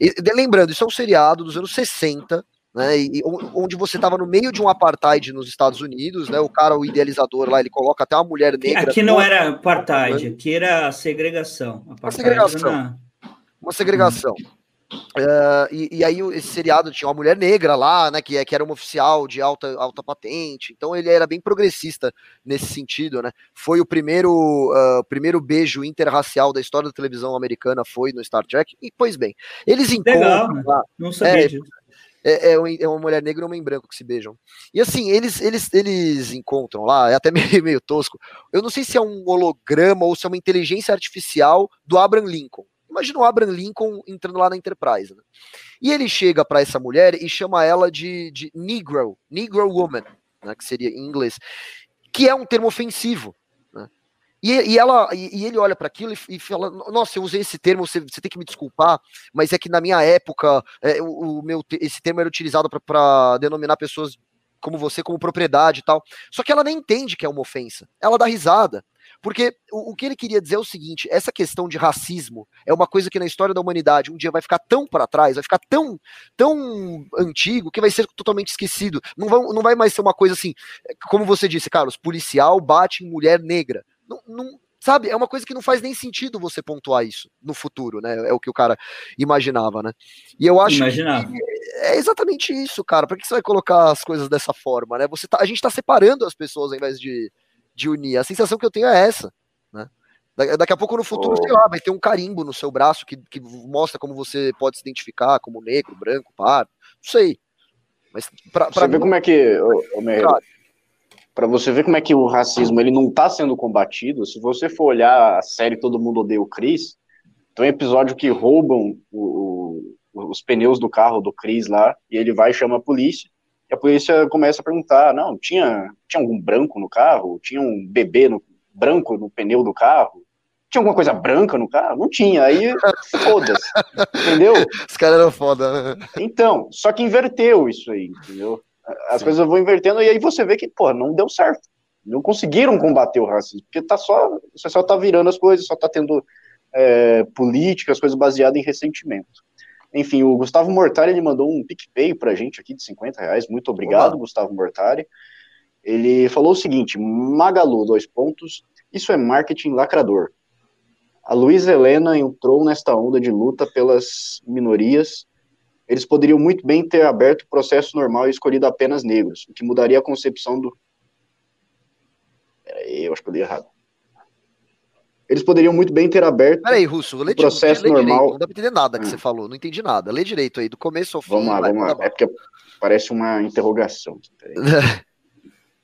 E, lembrando, isso é um seriado dos anos 60, né? E, onde você estava no meio de um apartheid nos Estados Unidos, né? O cara, o idealizador lá, ele coloca até uma mulher negra. Aqui não era apartheid, aqui era segregação. Uma segregação. Na... Uma segregação. Uh, e, e, aí esse seriado tinha uma mulher negra lá, né, que, é, que era uma oficial de alta, alta patente, então ele era bem progressista nesse sentido, né, foi o primeiro, uh, primeiro beijo interracial da história da televisão americana, foi no Star Trek, e pois bem, eles encontram Legal, né? lá, não sabia é, disso. É, é, é, uma mulher negra e um homem branco que se beijam. E assim, eles, eles, eles encontram lá, é até meio, meio tosco. Eu não sei se é um holograma ou se é uma inteligência artificial do Abraham Lincoln. Imagina o Abraham Lincoln entrando lá na Enterprise. Né? E ele chega para essa mulher e chama ela de, de Negro, Negro Woman, né, que seria em inglês, que é um termo ofensivo. E, e, ela, e, e ele olha para aquilo e, e, fala: Nossa, eu usei esse termo, você, você, tem que me desculpar, mas é que na minha época é, o, o, meu, esse termo era utilizado para denominar pessoas como você, como propriedade e tal. Só que ela nem entende que é uma ofensa. Ela dá risada. Porque o, o, que ele queria dizer é o seguinte: essa questão de racismo é uma coisa que na história da humanidade um dia vai ficar tão para trás, vai ficar tão, tão antigo que vai ser totalmente esquecido. Não vai, não vai mais ser uma coisa assim, como você disse, Carlos, policial bate em mulher negra. Não, não, sabe, é uma coisa que não faz nem sentido você pontuar isso no futuro, né? É o que o cara imaginava, né? E eu acho Imaginava. que é exatamente isso, cara. Por que você vai colocar as coisas dessa forma, né? Você tá, a gente tá separando as pessoas ao invés de, de unir. A sensação que eu tenho é essa, né? Daqui a pouco no futuro, oh. sei lá, vai ter um carimbo no seu braço que, que mostra como você pode se identificar como negro, branco, pardo, não sei. Mas pra, pra você mim, vê como é que, para você ver como é que o racismo ele não está sendo combatido, se você for olhar a série Todo Mundo Odeia o Chris, tem um episódio que roubam o, o, os pneus do carro do Chris lá, e ele vai e chama a polícia, e a polícia começa a perguntar, não, tinha, tinha algum branco no carro? Tinha um bebê no, branco no pneu do carro? Tinha alguma coisa branca no carro? Não tinha, aí foda-se, entendeu? Os caras eram foda. Então, só que inverteu isso aí, entendeu? As Sim. coisas vão invertendo e aí você vê que, pô, não deu certo. Não conseguiram combater o racismo, porque tá só, você só tá virando as coisas, só tá tendo é, políticas, coisas baseadas em ressentimento. Enfim, o Gustavo Mortari, ele mandou um PicPay pra gente aqui de 50 reais, muito obrigado, Olá. Gustavo Mortari. Ele falou o seguinte, Magalu, dois pontos, isso é marketing lacrador. A Luísa Helena entrou nesta onda de luta pelas minorias. Eles poderiam muito bem ter aberto o processo normal e escolhido apenas negros, o que mudaria a concepção do. Peraí, eu acho que eu li errado. Eles poderiam muito bem ter aberto Peraí, Russo, lê, o processo lê normal. Direito, não dá pra entender nada que hum. você falou, não entendi nada. Lê direito aí, do começo ao fim. Vamos lá, vamos lá. É porque parece uma interrogação.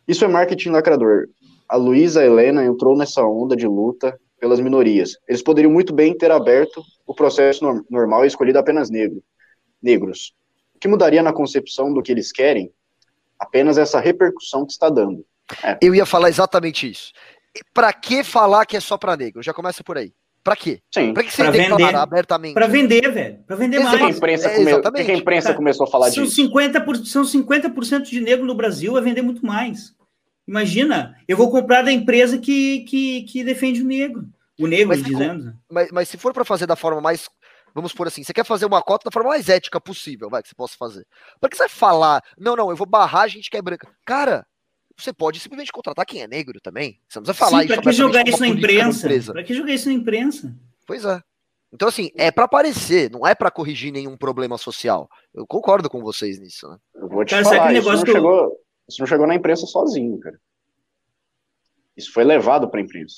Isso é marketing lacrador. A Luísa Helena entrou nessa onda de luta pelas minorias. Eles poderiam muito bem ter aberto o processo normal e escolhido apenas negro, negros. O que mudaria na concepção do que eles querem? Apenas essa repercussão que está dando. É. Eu ia falar exatamente isso. Para que falar que é só para negro? Já começa por aí. Pra quê? Sim. Pra que você pra vender, abertamente? Pra vender, velho. Pra vender mais. A imprensa é, come... que a imprensa começou a falar são disso? 50 por... São 50% de negro no Brasil, é vender muito mais. Imagina, eu vou comprar da empresa que, que, que defende o negro. O negro, mas, dizendo. Mas, mas se for para fazer da forma mais. Vamos por assim, você quer fazer uma cota da forma mais ética possível, vai, que você possa fazer. Para que você vai falar, não, não, eu vou barrar a gente que é branca. Cara, você pode simplesmente contratar quem é negro também. Você não precisa falar Sim, isso. Pra que jogar isso na imprensa? Para que jogar isso na imprensa? Pois é. Então, assim, é para aparecer, não é para corrigir nenhum problema social. Eu concordo com vocês nisso, né? Eu vou te cara, falar, isso, não chegou, isso não chegou na imprensa sozinho, cara. Isso foi levado para a imprensa.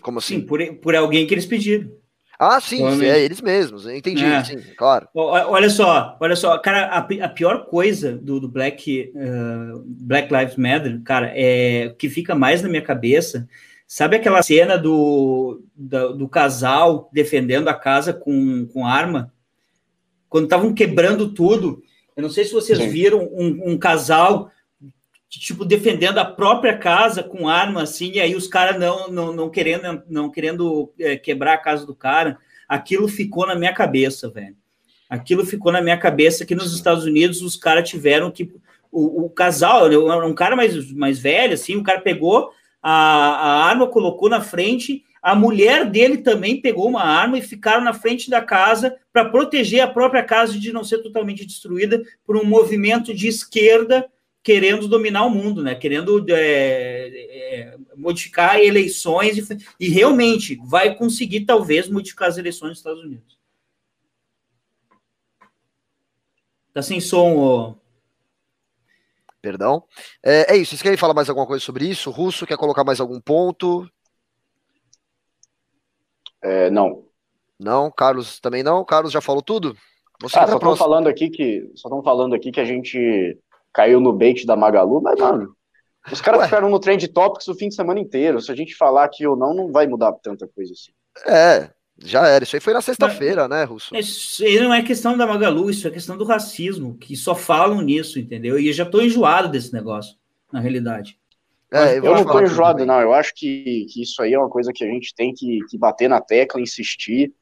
Como assim? Sim, por, por alguém que eles pediram. Ah, sim, é eles mesmos, entendi, é. sim, claro. Olha só, olha só, cara, a, a pior coisa do, do Black, uh, Black Lives Matter, cara, é que fica mais na minha cabeça. Sabe aquela cena do, do, do casal defendendo a casa com, com arma? Quando estavam quebrando tudo. Eu não sei se vocês sim. viram um, um casal tipo, defendendo a própria casa com arma, assim, e aí os caras não, não, não querendo, não querendo é, quebrar a casa do cara. Aquilo ficou na minha cabeça, velho. Aquilo ficou na minha cabeça que nos Estados Unidos os caras tiveram que. O, o casal, um cara mais, mais velho, assim, o cara pegou a, a arma, colocou na frente, a mulher dele também pegou uma arma e ficaram na frente da casa para proteger a própria casa de não ser totalmente destruída por um movimento de esquerda querendo dominar o mundo, né? Querendo é, é, modificar eleições e, e, realmente vai conseguir talvez modificar as eleições dos Estados Unidos. Tá sem som, ó. Perdão. É, é, isso. Vocês querem falar mais alguma coisa sobre isso? O Russo quer colocar mais algum ponto? É, não. Não. Carlos também não. Carlos já falou tudo. Você ah, só estão falando aqui que só estão falando aqui que a gente caiu no bait da Magalu, mas, mano, os caras ficaram no Trend Topics o fim de semana inteiro. Se a gente falar aqui ou não, não vai mudar tanta coisa assim. É, já era. Isso aí foi na sexta-feira, né, Russo? Isso aí não é questão da Magalu, isso é questão do racismo, que só falam nisso, entendeu? E eu já tô enjoado desse negócio, na realidade. É, eu, eu não tô enjoado, não. Eu acho que, que isso aí é uma coisa que a gente tem que, que bater na tecla, insistir,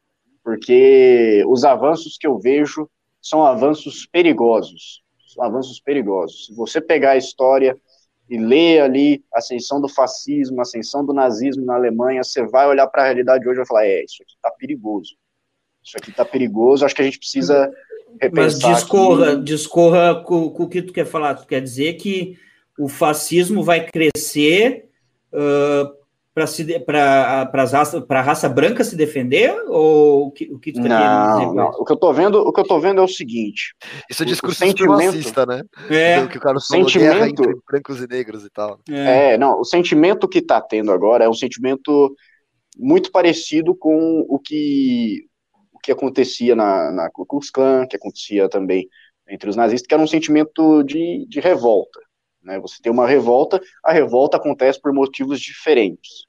porque os avanços que eu vejo são avanços perigosos avanços perigosos. Se você pegar a história e ler ali a ascensão do fascismo, a ascensão do nazismo na Alemanha, você vai olhar para a realidade hoje e vai falar: é, isso aqui está perigoso. Isso aqui está perigoso, acho que a gente precisa repensar. Mas discorra, aqui. discorra com, com, o que tu quer falar. Tu quer dizer que o fascismo vai crescer uh, para a raça branca se defender ou o que, o que tu tá não, dizer? Não, o que eu tô vendo, o que eu tô vendo é o seguinte. Isso é discurso sentimento, né? É, que o cara sentimento entre brancos e negros e tal. É. é, não, o sentimento que está tendo agora é um sentimento muito parecido com o que o que acontecia na, na Ku Klux Klan, que acontecia também entre os nazistas, que era um sentimento de, de revolta. Né? Você tem uma revolta, a revolta acontece por motivos diferentes.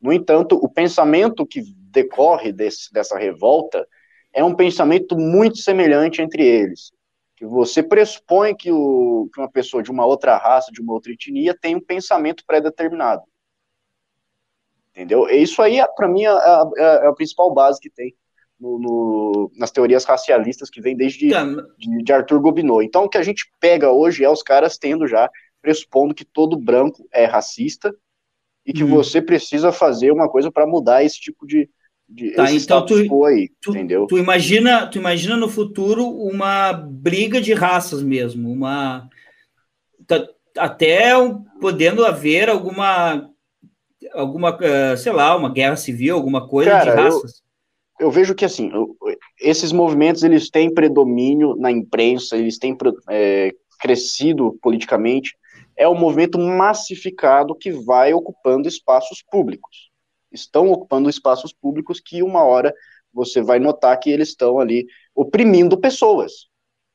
No entanto, o pensamento que decorre desse, dessa revolta é um pensamento muito semelhante entre eles. Que você pressupõe que, o, que uma pessoa de uma outra raça, de uma outra etnia, tem um pensamento pré-determinado. Entendeu? Isso aí, para mim, é a, é a, principal base que tem no, no, nas teorias racialistas que vem desde tá. de, de Arthur Gobineau. Então, o que a gente pega hoje é os caras tendo já, pressupondo que todo branco é racista e que hum. você precisa fazer uma coisa para mudar esse tipo de, de tá, então tu, aí, tu, entendeu? Tu imagina, tu imagina no futuro uma briga de raças mesmo, uma tá, até podendo haver alguma alguma, eh, sei lá, uma guerra civil, alguma coisa Cara, de raças. Eu, eu vejo que assim, esses movimentos eles têm predomínio na imprensa, eles têm é, crescido politicamente. É um movimento massificado que vai ocupando espaços públicos estão ocupando espaços públicos que uma hora você vai notar que eles estão ali oprimindo pessoas.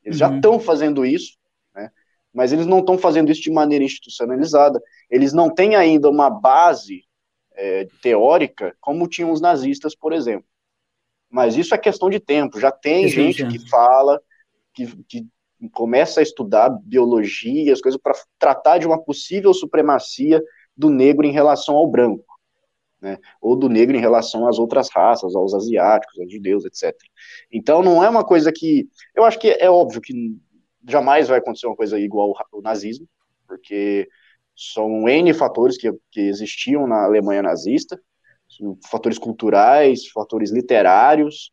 Eles uhum. já estão fazendo isso, né? mas eles não estão fazendo isso de maneira institucionalizada. Eles não têm ainda uma base é, teórica como tinham os nazistas, por exemplo. Mas isso é questão de tempo. Já tem gente que fala, que, que começa a estudar biologia, as coisas para tratar de uma possível supremacia do negro em relação ao branco né, ou do negro em relação às outras raças, aos asiáticos, aos judeus, etc. Então não é uma coisa que, eu acho que é óbvio que jamais vai acontecer uma coisa igual ao nazismo, porque são N fatores que, que existiam na Alemanha nazista, fatores culturais, fatores literários,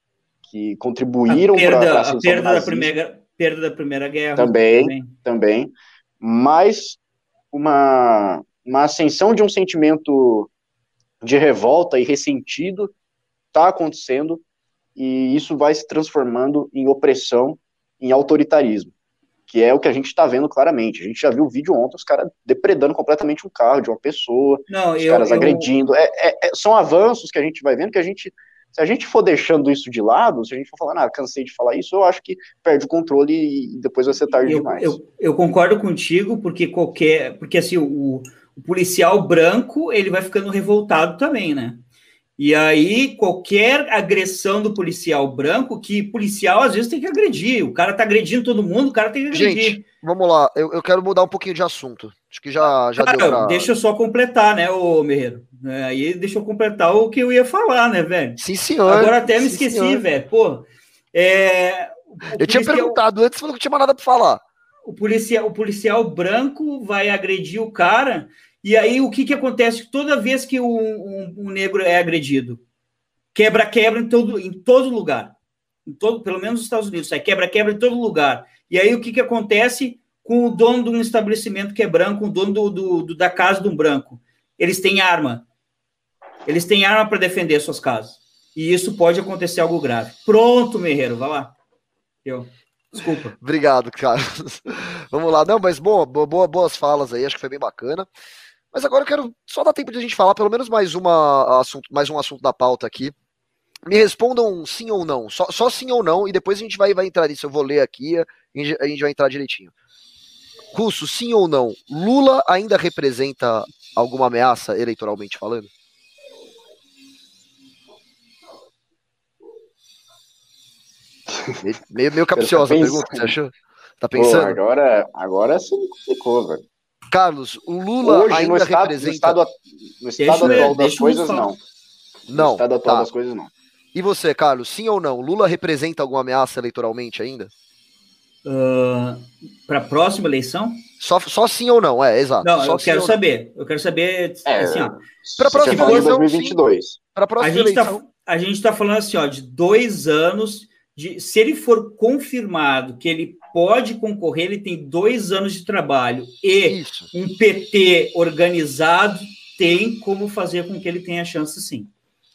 que contribuíram para a perda da primeira perda da primeira guerra também, também, também mas uma uma ascensão de um sentimento de revolta e ressentido está acontecendo e isso vai se transformando em opressão, em autoritarismo, que é o que a gente está vendo claramente. A gente já viu o vídeo ontem, os caras depredando completamente um carro de uma pessoa, Não, os eu, caras eu... agredindo. É, é, é, são avanços que a gente vai vendo que a gente se a gente for deixando isso de lado, se a gente for falar, ah, cansei de falar isso, eu acho que perde o controle e depois vai ser tarde eu, demais. Eu, eu, concordo contigo, porque qualquer. Porque assim, o, o policial branco ele vai ficando revoltado também, né? E aí, qualquer agressão do policial branco, que policial às vezes tem que agredir, o cara tá agredindo todo mundo, o cara tem que agredir. Gente, vamos lá, eu, eu quero mudar um pouquinho de assunto. Acho que já, já cara, deu pra... Deixa eu só completar, né, ô Merreiro? É, aí deixa eu completar o que eu ia falar, né, velho? Sim, senhor. Agora até me esqueci, velho. Pô, é... Eu tinha perguntado antes, falou que tinha mais nada para falar o policial, o policial branco vai agredir o cara, e aí o que, que acontece toda vez que um, um, um negro é agredido? Quebra-quebra em todo, em todo lugar. Em todo, pelo menos nos Estados Unidos, sai quebra-quebra em todo lugar. E aí o que, que acontece com o dono de um estabelecimento que é branco, o dono do, do, do da casa de um branco? Eles têm arma. Eles têm arma para defender suas casas. E isso pode acontecer algo grave. Pronto, Merreiro, vai lá. Eu. Desculpa. Obrigado, cara. Vamos lá. Não, mas boa, boa, boas falas aí, acho que foi bem bacana. Mas agora eu quero só dar tempo de a gente falar pelo menos mais, uma assunto, mais um assunto da pauta aqui. Me respondam sim ou não, só, só sim ou não, e depois a gente vai, vai entrar nisso. Eu vou ler aqui, a gente vai entrar direitinho. Russo, sim ou não, Lula ainda representa alguma ameaça eleitoralmente falando? Meio, meio capciosa a pergunta, você achou? Tá pensando? Pô, agora, agora você me complicou, velho. Carlos, o Lula Hoje, ainda no estado, representa... No estado, no estado atual das coisas, não. Não. No estado atual tá. das coisas, não. E você, Carlos, sim ou não? Lula representa alguma ameaça eleitoralmente ainda? Uh, para a próxima eleição? Só, só sim ou não, é, exato. Não, só eu quero saber. Eu quero saber, é, assim, ó. Para a próxima eleição, 2022. Para a próxima a gente tá eleição. Tá, a gente está falando assim, ó, de dois anos de, se ele for confirmado que ele pode concorrer, ele tem dois anos de trabalho e Isso. um PT organizado tem como fazer com que ele tenha chance sim.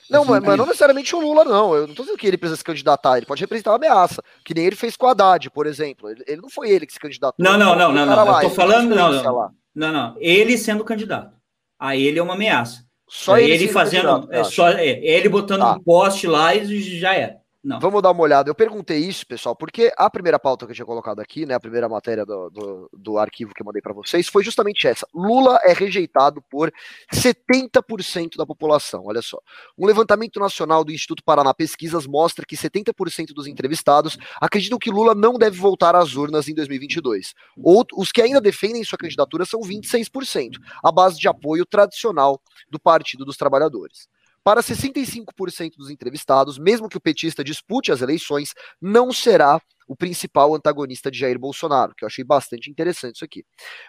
Não, mas, mas, não necessariamente o Lula, não. Eu não estou dizendo que ele precisa se candidatar, ele pode representar uma ameaça, que nem ele fez com a Haddad, por exemplo. Ele, ele não foi ele que se candidatou. Não, não, não, não, não. Lá, eu tô falando, não, não, não, não. Ele sendo candidato. A ele é uma ameaça. Só ele, ele fazendo, é, só, é, ele botando tá. um poste lá e já era. Não. Vamos dar uma olhada. Eu perguntei isso, pessoal, porque a primeira pauta que eu tinha colocado aqui, né, a primeira matéria do, do, do arquivo que eu mandei para vocês, foi justamente essa. Lula é rejeitado por 70% da população. Olha só. Um levantamento nacional do Instituto Paraná Pesquisas mostra que 70% dos entrevistados acreditam que Lula não deve voltar às urnas em 2022. Outros, os que ainda defendem sua candidatura são 26%, a base de apoio tradicional do Partido dos Trabalhadores. Para 65% dos entrevistados, mesmo que o petista dispute as eleições, não será o principal antagonista de Jair Bolsonaro, que eu achei bastante interessante isso aqui.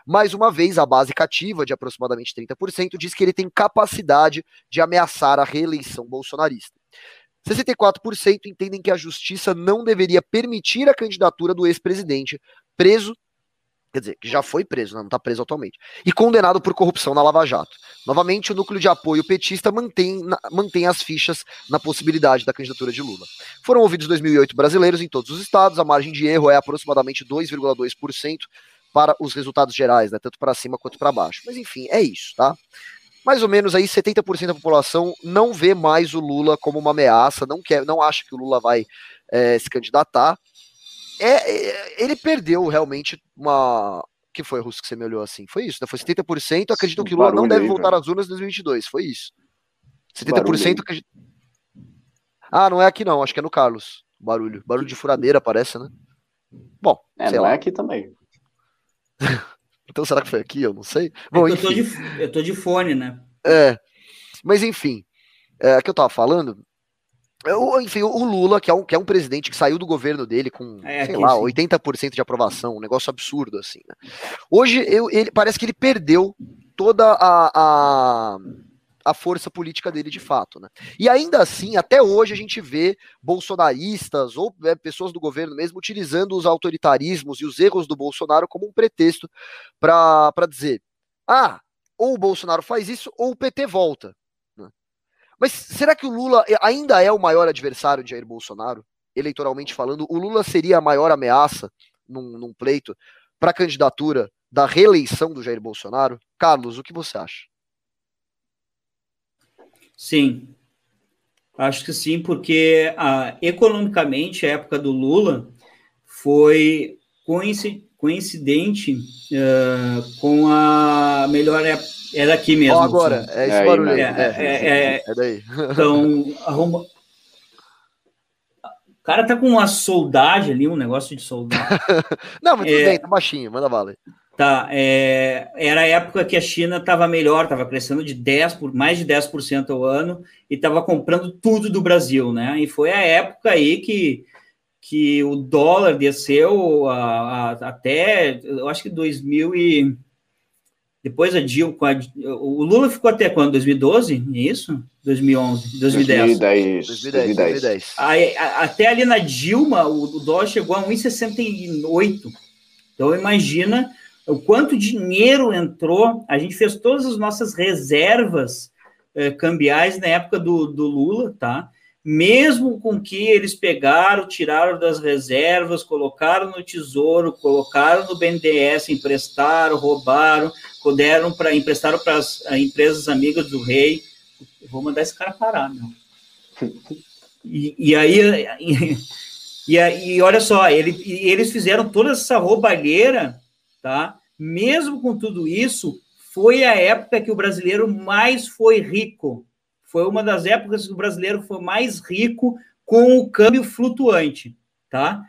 Mais uma vez, a base cativa, de aproximadamente 30%, diz que ele tem capacidade de ameaçar a reeleição bolsonarista. 64% entendem que a justiça não deveria permitir a candidatura do ex-presidente, preso quer dizer, que já foi preso, né, não está preso atualmente, e condenado por corrupção na Lava Jato. Novamente, o núcleo de apoio petista mantém, mantém as fichas na possibilidade da candidatura de Lula. Foram ouvidos 2.008 brasileiros em todos os estados, a margem de erro é aproximadamente 2,2% para os resultados gerais, né, tanto para cima quanto para baixo. Mas enfim, é isso, tá? Mais ou menos aí 70% da população não vê mais o Lula como uma ameaça, não quer, não acha que o Lula vai é, se candidatar, é, é, ele perdeu realmente uma. que foi, Russo, que você me olhou assim? Foi isso, né? Foi 70%. Acreditam que Lula não deve aí, voltar às urnas em 2022. Foi isso. 70% acredit... Ah, não é aqui não, acho que é no Carlos. Barulho. Barulho de furadeira, parece, né? Bom, é, não lá. é aqui também. então será que foi aqui? Eu não sei. Bom, eu, tô de, eu tô de fone, né? É. Mas enfim, é, que eu tava falando, enfim, o Lula, que é, um, que é um presidente que saiu do governo dele com, é, sei lá, sim. 80% de aprovação, um negócio absurdo, assim. Né? Hoje, eu, ele, parece que ele perdeu toda a, a, a, força política dele de fato, né? E ainda assim, até hoje, a gente vê bolsonaristas ou é, pessoas do governo mesmo utilizando os autoritarismos e os erros do Bolsonaro como um pretexto para dizer: ah, ou o Bolsonaro faz isso, ou o PT volta. Mas será que o Lula ainda é o maior adversário de Jair Bolsonaro? Eleitoralmente falando, o Lula seria a maior ameaça num, num pleito para a candidatura da reeleição do Jair Bolsonaro? Carlos, o que você acha? Sim, acho que sim, porque ah, economicamente a época do Lula foi coincidente uh, com a melhor época é daqui mesmo. Ó, agora, é esse é barulho aí. É, é, é, é, daí. Então, arruma. O cara tá com uma soldagem ali, um negócio de soldagem. Não, mas tudo é, bem, tá baixinho, manda bala. Tá, é, era a época que a China estava melhor, estava crescendo de 10 por mais de 10% ao ano e estava comprando tudo do Brasil, né? E foi a época aí que, que o dólar desceu a, a, até, eu acho que 2000 e depois a Dilma, o Lula ficou até quando? 2012? É isso? 2011, 2010. 2010. 2010. 2010. Aí, até ali na Dilma, o, dólar chegou a 1,68. Então, imagina o quanto dinheiro entrou. A gente fez todas as nossas reservas eh, cambiais na época do, do Lula, tá? Mesmo com que eles pegaram, tiraram das reservas, colocaram no tesouro, colocaram no BNDES, emprestaram, roubaram, deram para emprestaram para as empresas amigas do rei. Eu vou mandar esse cara parar, meu. E, e aí, e, e, e, olha só, ele, eles fizeram toda essa roubalheira, tá? Mesmo com tudo isso, foi a época que o brasileiro mais foi rico foi uma das épocas que o brasileiro foi mais rico com o câmbio flutuante, tá?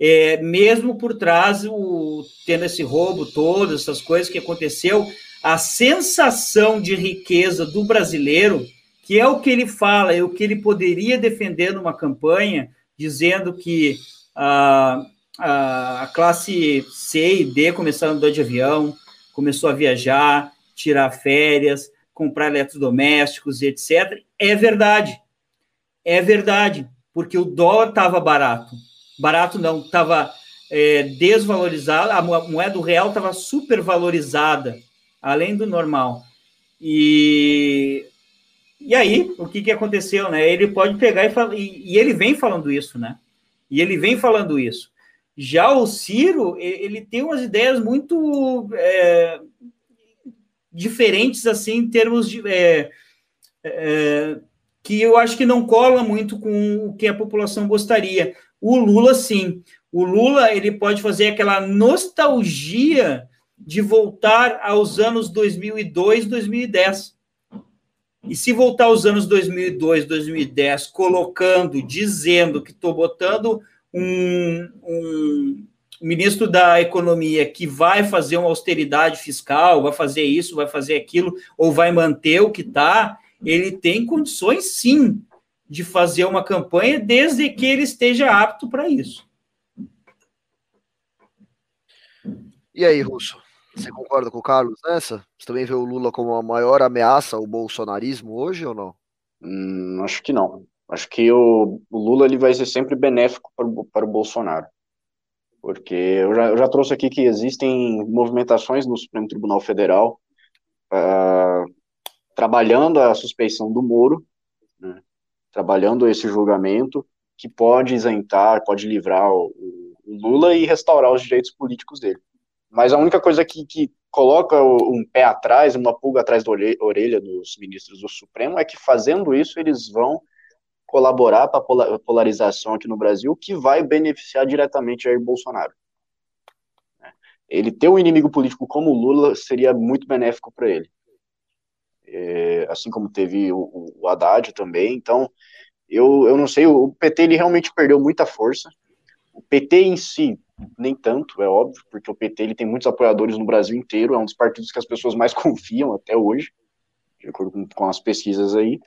É, mesmo por trás, o, tendo esse roubo todo, essas coisas que aconteceu, a sensação de riqueza do brasileiro, que é o que ele fala, é o que ele poderia defender numa campanha, dizendo que a, a, a classe C e D começaram a andar de avião, começou a viajar, tirar férias, comprar eletrodomésticos e etc. É verdade. É verdade, porque o dólar estava barato. Barato não, estava é, desvalorizado, a moeda real estava supervalorizada, além do normal. E, e aí, o que, que aconteceu? Né? Ele pode pegar e, falar, e, e ele vem falando isso, né? E ele vem falando isso. Já o Ciro, ele tem umas ideias muito é, diferentes assim em termos de é, é, que eu acho que não cola muito com o que a população gostaria. O Lula, sim. O Lula ele pode fazer aquela nostalgia de voltar aos anos 2002, 2010. E se voltar aos anos 2002, 2010, colocando, dizendo que estou botando um, um ministro da Economia que vai fazer uma austeridade fiscal, vai fazer isso, vai fazer aquilo, ou vai manter o que está, ele tem condições, sim, de fazer uma campanha, desde que ele esteja apto para isso. E aí, Russo? Você concorda com o Carlos nessa? Você também vê o Lula como a maior ameaça ao bolsonarismo hoje ou não? Hum, acho que não. Acho que o, o, Lula ele vai ser sempre benéfico para, o, para o Bolsonaro. Porque eu já, eu já, trouxe aqui que existem movimentações no Supremo Tribunal Federal uh, trabalhando a suspeição do Moro, né, trabalhando esse julgamento que pode isentar, pode livrar o, o Lula e restaurar os direitos políticos dele. Mas a única coisa que, que coloca um pé atrás, uma pulga atrás da orelha dos ministros do Supremo é que fazendo isso eles vão colaborar para a polarização aqui no Brasil, que vai beneficiar diretamente Jair Bolsonaro. Ele ter um inimigo político como o Lula seria muito benéfico para ele. É, assim como teve o, o Haddad também. Então, eu, eu não sei, o PT ele realmente perdeu muita força. O PT em si nem tanto, é óbvio, porque o PT ele tem muitos apoiadores no Brasil inteiro, é um dos partidos que as pessoas mais confiam até hoje, de acordo com, com as pesquisas aí.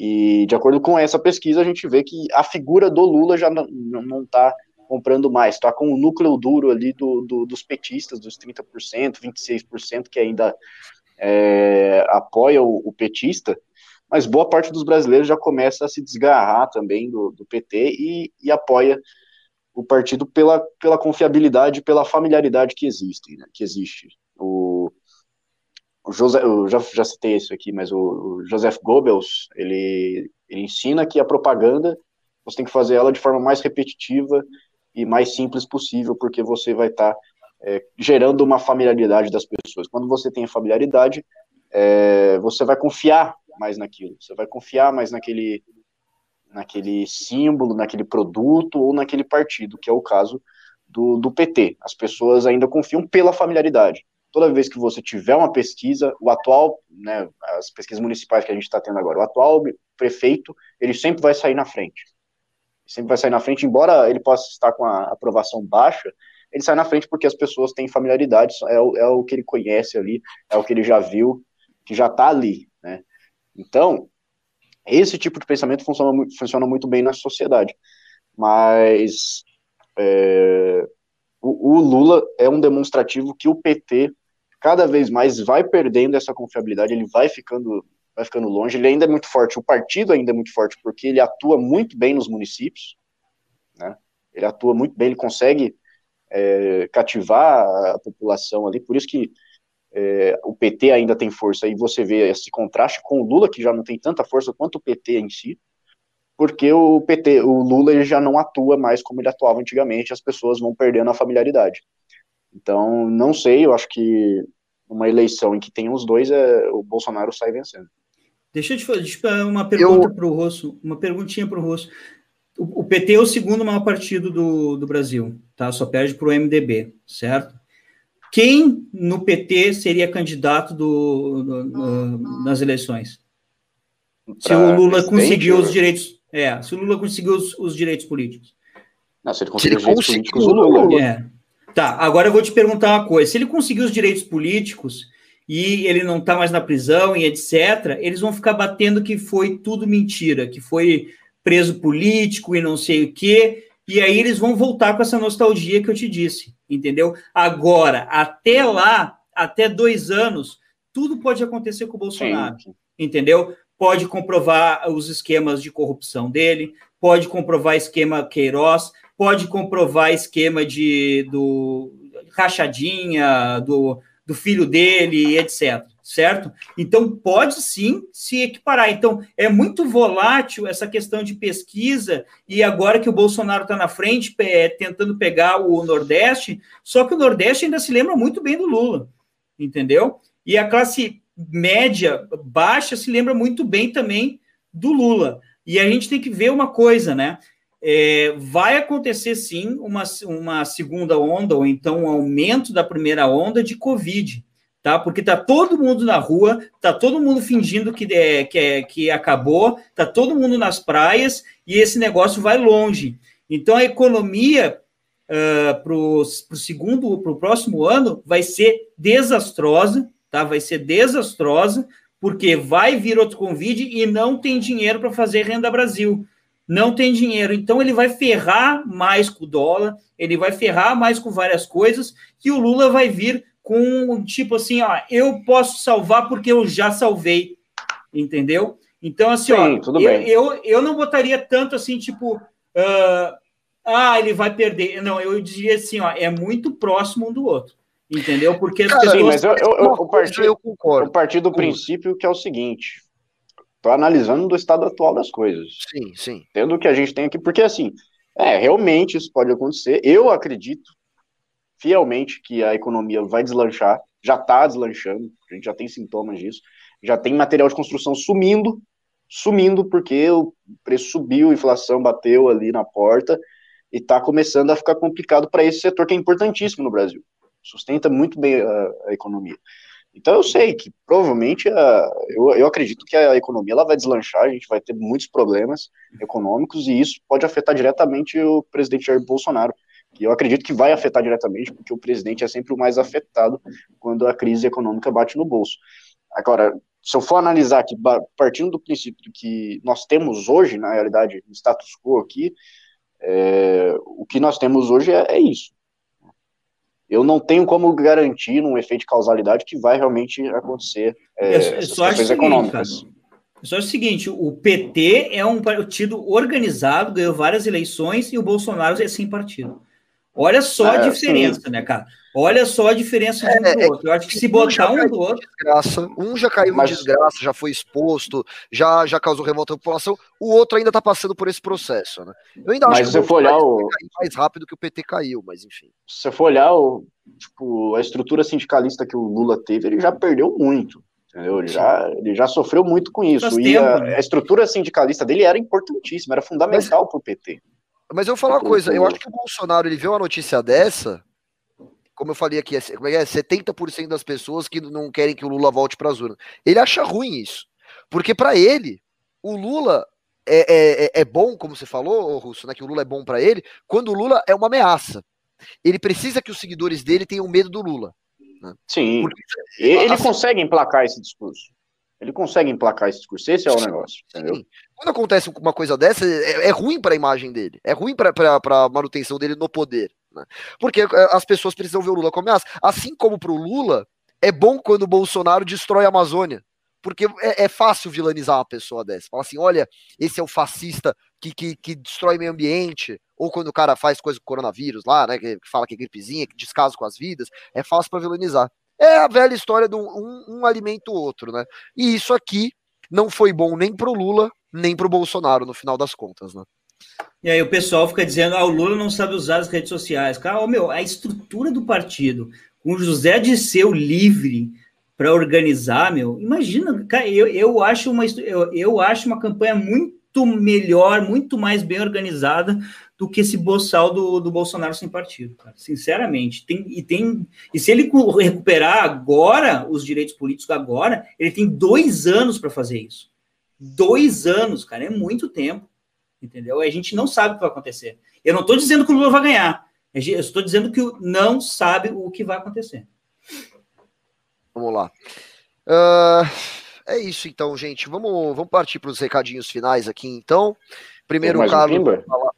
E de acordo com essa pesquisa, a gente vê que a figura do Lula já não está comprando mais, está com o núcleo duro ali do, do, dos petistas, dos 30%, 26% que ainda é, apoia o, o, petista, mas boa parte dos brasileiros já começa a se desgarrar também do, do PT e, e apoia o partido pela, pela confiabilidade, pela familiaridade que existe, né, que existe. O, José, eu já, já citei isso aqui, mas o, o Joseph Goebbels, ele, ele ensina que a propaganda, você tem que fazer ela de forma mais repetitiva e mais simples possível, porque você vai estar tá, é, gerando uma familiaridade das pessoas. Quando você tem a familiaridade, é, você vai confiar mais naquilo, você vai confiar mais naquele, naquele símbolo, naquele produto ou naquele partido, que é o caso do, do PT. As pessoas ainda confiam pela familiaridade. Toda vez que você tiver uma pesquisa, o atual, né, as pesquisas municipais que a gente está tendo agora, o atual prefeito, ele sempre vai sair na frente. Sempre vai sair na frente, embora ele possa estar com a aprovação baixa, ele sai na frente porque as pessoas têm familiaridade, é o, é o que ele conhece ali, é o que ele já viu, que já está ali, né? Então, esse tipo de pensamento funciona, funciona muito bem na sociedade. Mas é, o, o, Lula é um demonstrativo que o PT cada vez mais vai perdendo essa confiabilidade, ele vai ficando, vai ficando longe, ele ainda é muito forte, o partido ainda é muito forte, porque ele atua muito bem nos municípios, né? ele atua muito bem, ele consegue é, cativar a população ali, por isso que é, o PT ainda tem força, e você vê esse contraste com o Lula, que já não tem tanta força quanto o PT em si, porque o PT, o Lula ele já não atua mais como ele atuava antigamente, as pessoas vão perdendo a familiaridade. Então, não sei, eu acho que uma eleição em que tem os dois, é, o Bolsonaro sai vencendo. Deixa eu te fazer uma pergunta eu... para o Rosso, uma perguntinha para o Rosso. O PT é o segundo maior partido do, do Brasil, tá? Só perde para o MDB, certo? Quem no PT seria candidato do, do, do nas eleições? Se o Lula conseguiu os direitos. É, se o Lula conseguiu os, os direitos políticos. Não, se ele conseguiu os direitos políticos, o Lula. É. Tá, agora eu vou te perguntar uma coisa. Se ele conseguiu os direitos políticos e ele não está mais na prisão e etc., eles vão ficar batendo que foi tudo mentira, que foi preso político e não sei o quê. E aí eles vão voltar com essa nostalgia que eu te disse, entendeu? Agora, até lá, até dois anos, tudo pode acontecer com o Bolsonaro, Sim. entendeu? Pode comprovar os esquemas de corrupção dele, pode comprovar esquema Queiroz, pode comprovar esquema de do rachadinha, do, do filho dele, etc certo? Então, pode sim se equiparar. Então, é muito volátil essa questão de pesquisa, e agora que o Bolsonaro está na frente, é, tentando pegar o Nordeste, só que o Nordeste ainda se lembra muito bem do Lula, entendeu? E a classe média, baixa, se lembra muito bem também do Lula. E a gente tem que ver uma coisa, né? É, vai acontecer sim uma, uma segunda onda, ou então um aumento da primeira onda de Covid, tá? Porque tá todo mundo na rua, tá todo mundo fingindo que, é, que, é, que acabou, tá todo mundo nas praias e esse negócio vai longe. Então a economia uh, para o segundo, para o próximo ano vai ser desastrosa, tá? Vai ser desastrosa, porque vai vir outro Covid e não tem dinheiro para fazer renda Brasil não tem dinheiro. Então ele vai ferrar mais com o dólar, ele vai ferrar mais com várias coisas, que o Lula vai vir com tipo assim, ó, eu posso salvar porque eu já salvei, entendeu? Então, assim, Sim, ó, eu, eu, eu, não botaria tanto assim, tipo, uh, ah, ele vai perder. Não, eu diria assim, ó, é muito próximo um do outro. Entendeu? Porque as Cara, pessoas. Sim, mas eu, eu, eu, o partido, eu concordo. partir do princípio que é o seguinte: Estou analisando do estado atual das coisas. Sim, sim. Tendo o que a gente tem aqui, porque assim, é, realmente isso pode acontecer. Eu acredito fielmente que a economia vai deslanchar, já está deslanchando, a gente já tem sintomas disso, já tem material de construção sumindo, sumindo porque o preço subiu, a inflação bateu ali na porta e está começando a ficar complicado para esse setor que é importantíssimo no Brasil. Sustenta muito bem a, a economia. Então eu sei que provavelmente a, eu, eu acredito que a economia ela vai deslanchar, a gente vai ter muitos problemas econômicos e isso pode afetar diretamente o presidente Jair Bolsonaro. E eu acredito que vai afetar diretamente, porque o presidente é sempre o mais afetado quando a crise econômica bate no bolso. Agora, se eu for analisar aqui, partindo do princípio que nós temos hoje, na realidade, status quo aqui, é, o que nós temos hoje é, é isso eu não tenho como garantir, num efeito de causalidade, que vai realmente acontecer é, é, só questões econômicas. Só o seguinte, o PT é um partido organizado, ganhou várias eleições e o Bolsonaro é sem partido. Olha só é, a diferença, sim. né, cara? Olha só a diferença de um é, do é outro. Eu acho que se botar um do outro. Desgraça, um já caiu Mas... em desgraça, já foi exposto, já, já causou revolta da população, o outro ainda está passando por esse processo, né? Eu ainda mas acho que se for olhar o... mais rápido que o PT caiu, mas enfim. Se você for olhar o, tipo, a estrutura sindicalista que o Lula teve, ele já perdeu muito. Entendeu? Ele, já, ele já sofreu muito com isso. e tempo, a, né? a, estrutura sindicalista dele era importantíssima, era fundamental para o PT. Mas eu vou falar uma coisa, eu acho que o Bolsonaro ele viu uma notícia dessa, como eu falei aqui, é, como é, 70% é? das pessoas que não querem que o Lula volte para as urnas. Ele acha ruim isso. Porque para ele, o Lula é, é, é, bom, como você falou, Russo, né, que o Lula é bom para ele, quando o Lula é uma ameaça. Ele precisa que os seguidores dele tenham medo do Lula. Né? Sim. Porque, ele assim, consegue emplacar esse discurso. Ele consegue emplacar esse discurso, esse é o negócio, entendeu? Sim. Quando acontece uma coisa dessa, é, é ruim para a imagem dele, é ruim para a manutenção dele no poder, né? Porque é, as pessoas precisam ver o Lula como ameaça. Assim como para o Lula, é bom quando o Bolsonaro destrói a Amazônia, porque é, é, fácil vilanizar uma pessoa dessa. Fala assim, olha, esse é o fascista que, que, que destrói meio ambiente, ou quando o cara faz coisa com coronavírus lá, né, que fala que é gripezinha, que descaso com as vidas, é fácil para vilanizar. É a velha história de um, um, alimento o outro, né? E isso aqui não foi bom nem pro Lula, nem pro Bolsonaro, no final das contas, né? E aí o pessoal fica dizendo, ah, o Lula não sabe usar as redes sociais. Cara, meu, a estrutura do partido, com o José Disseu livre para organizar, meu, imagina, cara, eu, eu, acho uma, eu, eu acho uma campanha muito melhor, muito mais bem organizada do que esse boçal do, do Bolsonaro sem partido, cara. Sinceramente. Tem, e, tem, e se ele recuperar agora os direitos políticos agora, ele tem dois anos para fazer isso. Dois anos, cara, é muito tempo. Entendeu? A gente não sabe o que vai acontecer. Eu não estou dizendo que o Lula vai ganhar. Eu estou dizendo que não sabe o que vai acontecer. Vamos lá. Uh, é isso então, gente. Vamos, vamos partir para os recadinhos finais aqui, então. Primeiro, o Carlos. Um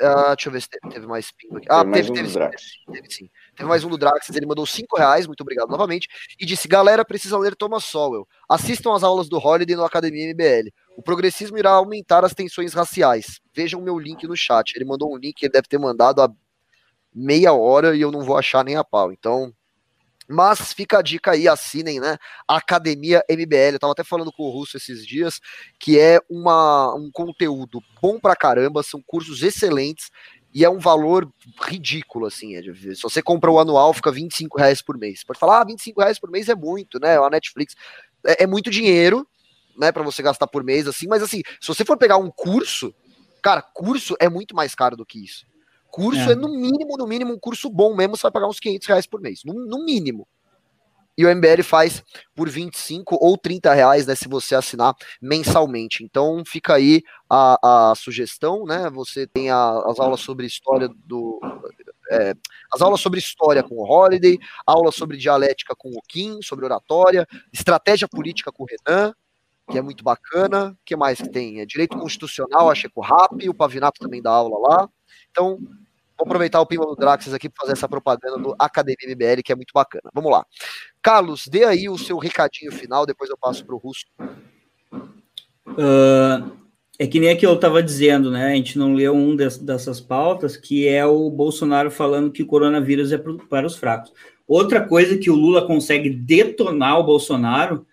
Uh, deixa eu ver se teve, teve mais ping aqui. Ah, teve, teve, um teve, teve, sim. Teve mais um do Draxis, ele mandou 5 reais, muito obrigado novamente, e disse: Galera, precisa ler Thomas Sowell. Assistam as aulas do Holiday no Academia MBL. O progressismo irá aumentar as tensões raciais. Vejam meu link no chat. Ele mandou um link, ele deve ter mandado há meia hora e eu não vou achar nem a pau. Então, mas fica a dica aí, assinem, né? Academia MBL. Eu tava até falando com o Russo esses dias, que é uma, um conteúdo bom pra caramba, são cursos excelentes e é um valor ridículo, assim. É se você compra o anual, fica 25 reais por mês. Pode falar, ah, 25 reais por mês é muito, né? A Netflix. É, é muito dinheiro, né, para você gastar por mês, assim, mas assim, se você for pegar um curso, cara, curso é muito mais caro do que isso. Curso é, é no mínimo, no mínimo, um curso bom mesmo, você vai pagar uns 500 reais por mês, no, no mínimo. E o MBL faz por 25 ou 30 reais, né, se você assinar mensalmente. Então fica aí a, a sugestão, né? Você tem a, as aulas sobre história do. É, as aulas sobre história com o Holiday, aulas sobre dialética com o Kim, sobre oratória, estratégia política com o Renan, que é muito bacana. Que mais que tem? É direito constitucional, achei com o RAP, o Pavinato também dá aula lá. Então, Vou aproveitar o Pimba do Draxas aqui para fazer essa propaganda do Academia MBL, que é muito bacana. Vamos lá. Carlos, dê aí o seu recadinho final, depois eu passo para o Russo. Uh, é que nem é que eu estava dizendo, né? A gente não leu um dessas pautas, que é o Bolsonaro falando que o coronavírus é para os fracos. Outra coisa que o Lula consegue detonar o Bolsonaro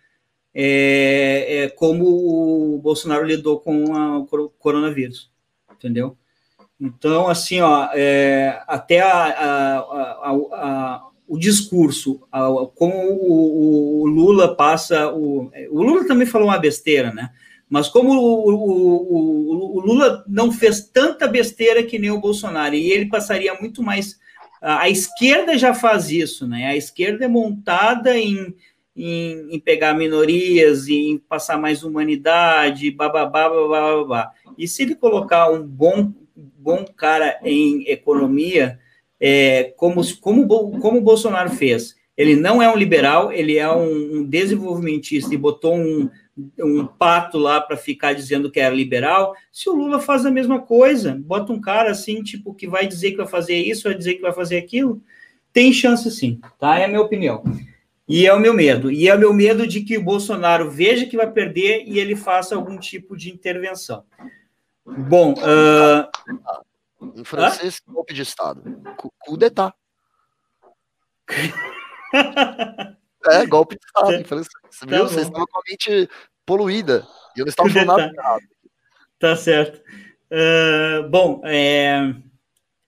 é, é como o Bolsonaro lidou com a, o coronavírus, entendeu? Então, assim, ó, é, até a, a, a, o discurso, como o, o, Lula passa. O, o Lula também falou uma besteira, né? Mas como o, o, o, Lula não fez tanta besteira que nem o Bolsonaro, e ele passaria muito mais. A, a esquerda já faz isso, né? A esquerda é montada em, em, em pegar minorias, em passar mais humanidade, bababá, babá, babá. E se ele colocar um bom bom cara em economia, é, como, como, como o Bolsonaro fez. Ele não é um liberal, ele é um, um desenvolvimentista e botou um, um pato lá para ficar dizendo que era liberal. Se o Lula faz a mesma coisa, bota um cara assim, tipo, que vai dizer que vai fazer isso, vai dizer que vai fazer aquilo, tem chance sim, tá? É a minha opinião. E é o meu medo. E é o meu medo de que o Bolsonaro veja que vai perder e ele faça algum tipo de intervenção. Bom, uh... em francês, Hã? golpe de Estado. Coup d'État. é, golpe de Estado em francês. Tá viu? Você estava com a mente poluída. E eu não estava falando nada errado. Tá certo. Uh, bom, é,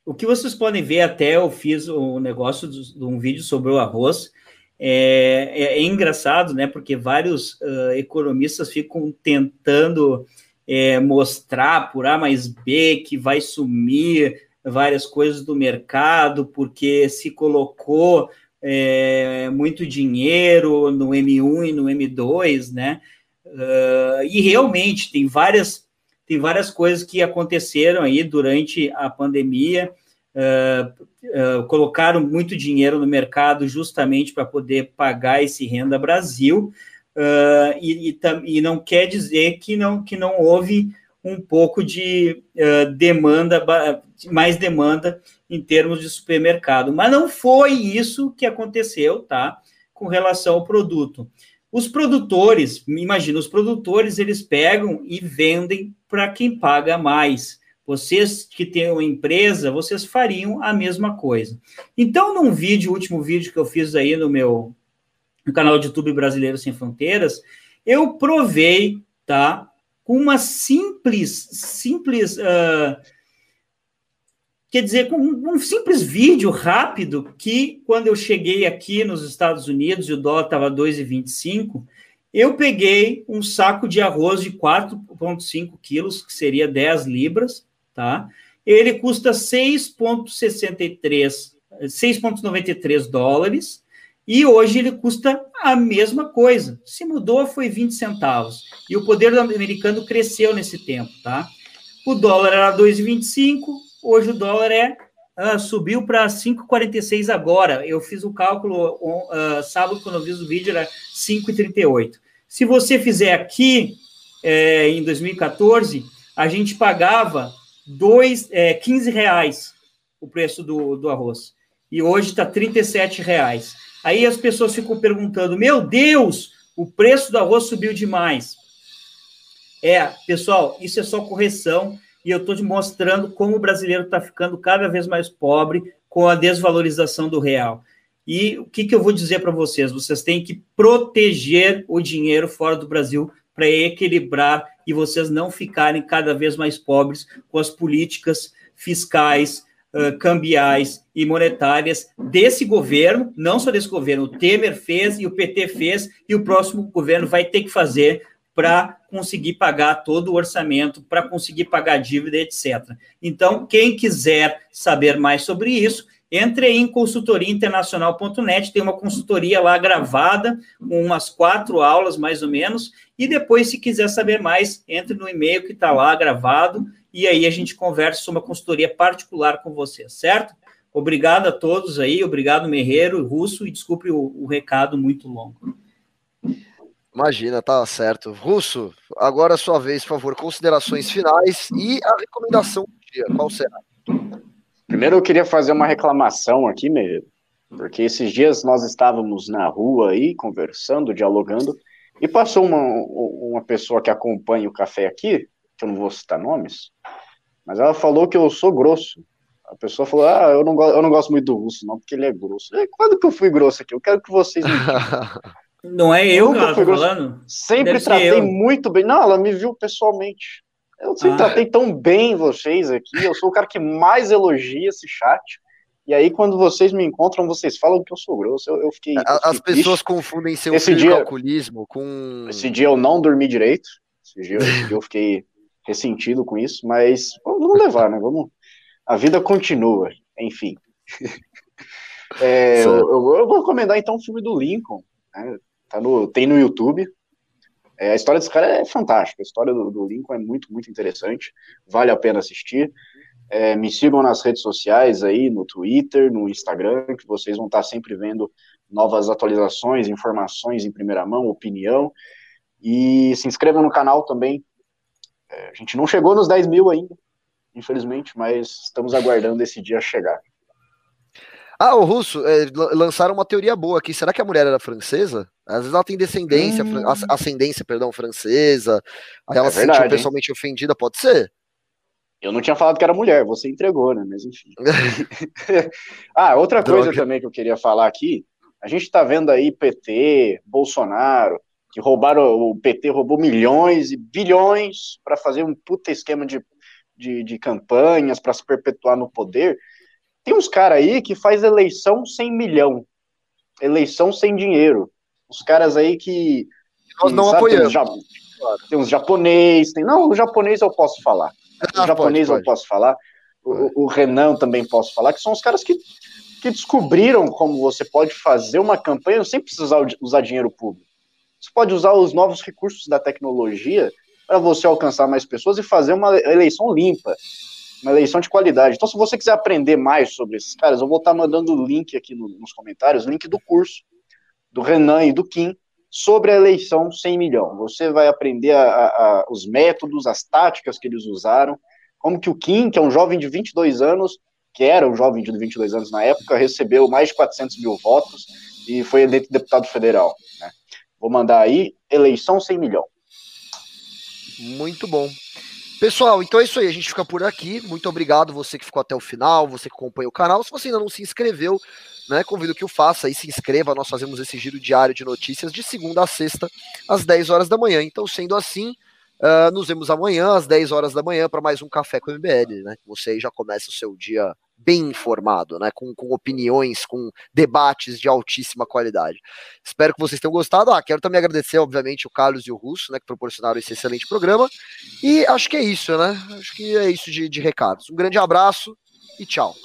o que vocês podem ver, até eu fiz o um negócio de um vídeo sobre o arroz. É, é, é engraçado, né? Porque vários uh, economistas ficam tentando é, mostrar por A mais B que vai sumir várias coisas do mercado, porque se colocou é, muito dinheiro no M1 e no M2, né? Uh, e realmente tem várias, tem várias coisas que aconteceram aí durante a pandemia. Uh, uh, colocaram muito dinheiro no mercado justamente para poder pagar esse Renda Brasil, uh, e, e, e, não quer dizer que não, que não houve um pouco de demanda, mais demanda em termos de supermercado. Mas não foi isso que aconteceu, tá? Com relação ao produto. Os produtores, imagina, os produtores eles pegam e vendem para quem paga mais. Vocês que têm uma empresa, vocês fariam a mesma coisa. Então, num vídeo, último vídeo que eu fiz aí no meu no canal de YouTube Brasileiro Sem Fronteiras, eu provei, tá? Com uma simples, simples, uh, quer dizer, com um simples vídeo rápido, que quando eu cheguei aqui nos Estados Unidos e o dólar estava 2,25, eu peguei um saco de arroz de 4,5 quilos, que seria 10 libras, tá? Ele custa 6,63, 6,93 dólares, e hoje ele custa a mesma coisa. Se mudou, foi 20 centavos. E o poder americano cresceu nesse tempo, tá? O dólar era 2,25, hoje o dólar é uh, subiu para 5,46 agora. Eu fiz o cálculo uh, sábado, quando eu fiz o vídeo, era 5,38. Se você fizer aqui, é, em 2014, a gente pagava dois, é, 15 reais o preço do, do arroz. E hoje está 37 reais. Aí as pessoas ficam perguntando: meu Deus, o preço do arroz subiu demais. É, pessoal, isso é só correção e eu estou te mostrando como o brasileiro está ficando cada vez mais pobre com a desvalorização do real. E o que, que eu vou dizer para vocês? Vocês têm que proteger o dinheiro fora do Brasil para equilibrar e vocês não ficarem cada vez mais pobres com as políticas fiscais, uh, cambiais e monetárias desse governo, não só desse governo, o Temer fez e o PT fez, e o próximo governo vai ter que fazer para conseguir pagar todo o orçamento, para conseguir pagar dívida, etc. Então, quem quiser saber mais sobre isso, entre aí em consultoriainternacional.net, tem uma consultoria lá gravada, com umas quatro aulas mais ou menos, e depois, se quiser saber mais, entre no e-mail que está lá gravado, e aí a gente conversa sobre uma consultoria particular com você, certo? Obrigado a todos aí, obrigado Merreiro, Russo, e desculpe o, o recado muito longo. Imagina, tá certo. Russo, agora a sua vez, por favor, considerações finais e a recomendação do dia, qual será? Primeiro eu queria fazer uma reclamação aqui, mesmo, porque esses dias nós estávamos na rua aí, conversando, dialogando, e passou uma, uma pessoa que acompanha o café aqui, que eu não vou citar nomes, mas ela falou que eu sou grosso. A pessoa falou, ah, eu não, eu não gosto muito do russo, não, porque ele é grosso. E quando que eu fui grosso aqui? Eu quero que vocês me Não é eu, que tô falando? Sempre Deve tratei muito bem. Não, ela me viu pessoalmente. Eu sempre ah. tratei tão bem vocês aqui. Eu sou o cara que mais elogia esse chat. E aí, quando vocês me encontram, vocês falam que eu sou grosso. Eu, eu fiquei. Eu fiquei As pessoas confundem seu esse dia, calculismo com. Esse dia eu não dormi direito. Esse dia, esse dia eu fiquei ressentido com isso, mas vamos levar, né? Vamos. A vida continua, enfim. é, eu, eu, vou recomendar então o filme do Lincoln. Né? Tá no, tem no YouTube. É, a história desse cara é fantástica. A história do, do, Lincoln é muito, muito interessante. Vale a pena assistir. É, me sigam nas redes sociais aí, no Twitter, no Instagram, que vocês vão estar sempre vendo novas atualizações, informações em primeira mão, opinião. E se inscrevam no canal também. É, a gente não chegou nos 10 mil ainda, infelizmente, mas estamos aguardando esse dia chegar. Ah, o Russo, é, lançaram uma teoria boa aqui. Será que a mulher era francesa? Às vezes ela tem descendência, hum. ascendência, perdão, francesa. Aí ela é se verdade, sentiu pessoalmente hein? ofendida, pode ser? Eu não tinha falado que era mulher, você entregou, né? Mas enfim. ah, outra Droga. coisa também que eu queria falar aqui. A gente tá vendo aí PT, Bolsonaro, que roubaram, o PT roubou milhões e bilhões para fazer um puta esquema de, de, de campanhas, para se perpetuar no poder. Tem uns caras aí que faz eleição sem milhão, eleição sem dinheiro. Os caras aí que. Nós não sabe, apoiamos. Tem uns, tem uns japonês, tem. Não, o japonês eu posso falar. Ah, o japonês pode, pode. eu posso falar. O, o, Renan também posso falar, que são os caras que, que descobriram como você pode fazer uma campanha sem precisar usar dinheiro público. Você pode usar os novos recursos da tecnologia para você alcançar mais pessoas e fazer uma eleição limpa uma eleição de qualidade. Então, se você quiser aprender mais sobre esses caras, eu vou estar mandando o link aqui no, nos comentários, link do curso do Renan e do Kim sobre a eleição 100 milhão. Você vai aprender a, a, os métodos, as táticas que eles usaram, como que o Kim, que é um jovem de 22 anos, que era um jovem de 22 anos na época, recebeu mais de 400 mil votos e foi eleito deputado federal. Né? Vou mandar aí, eleição 100 milhão. Muito bom. Pessoal, então é isso aí. A gente fica por aqui. Muito obrigado você que ficou até o final, você que acompanha o canal. Se você ainda não se inscreveu, né, convido que o faça e se inscreva. Nós fazemos esse giro diário de notícias de segunda a sexta, às 10 horas da manhã. Então, sendo assim, uh, nos vemos amanhã, às 10 horas da manhã, para mais um Café com o MBL. Né? Você aí já começa o seu dia bem informado, né? Com, com opiniões, com debates de altíssima qualidade. Espero que vocês tenham gostado. Ah, quero também agradecer, obviamente, o Carlos e o Russo, né? Que proporcionaram esse excelente programa. E acho que é isso, né? Acho que é isso de, de recados. Um grande abraço e tchau.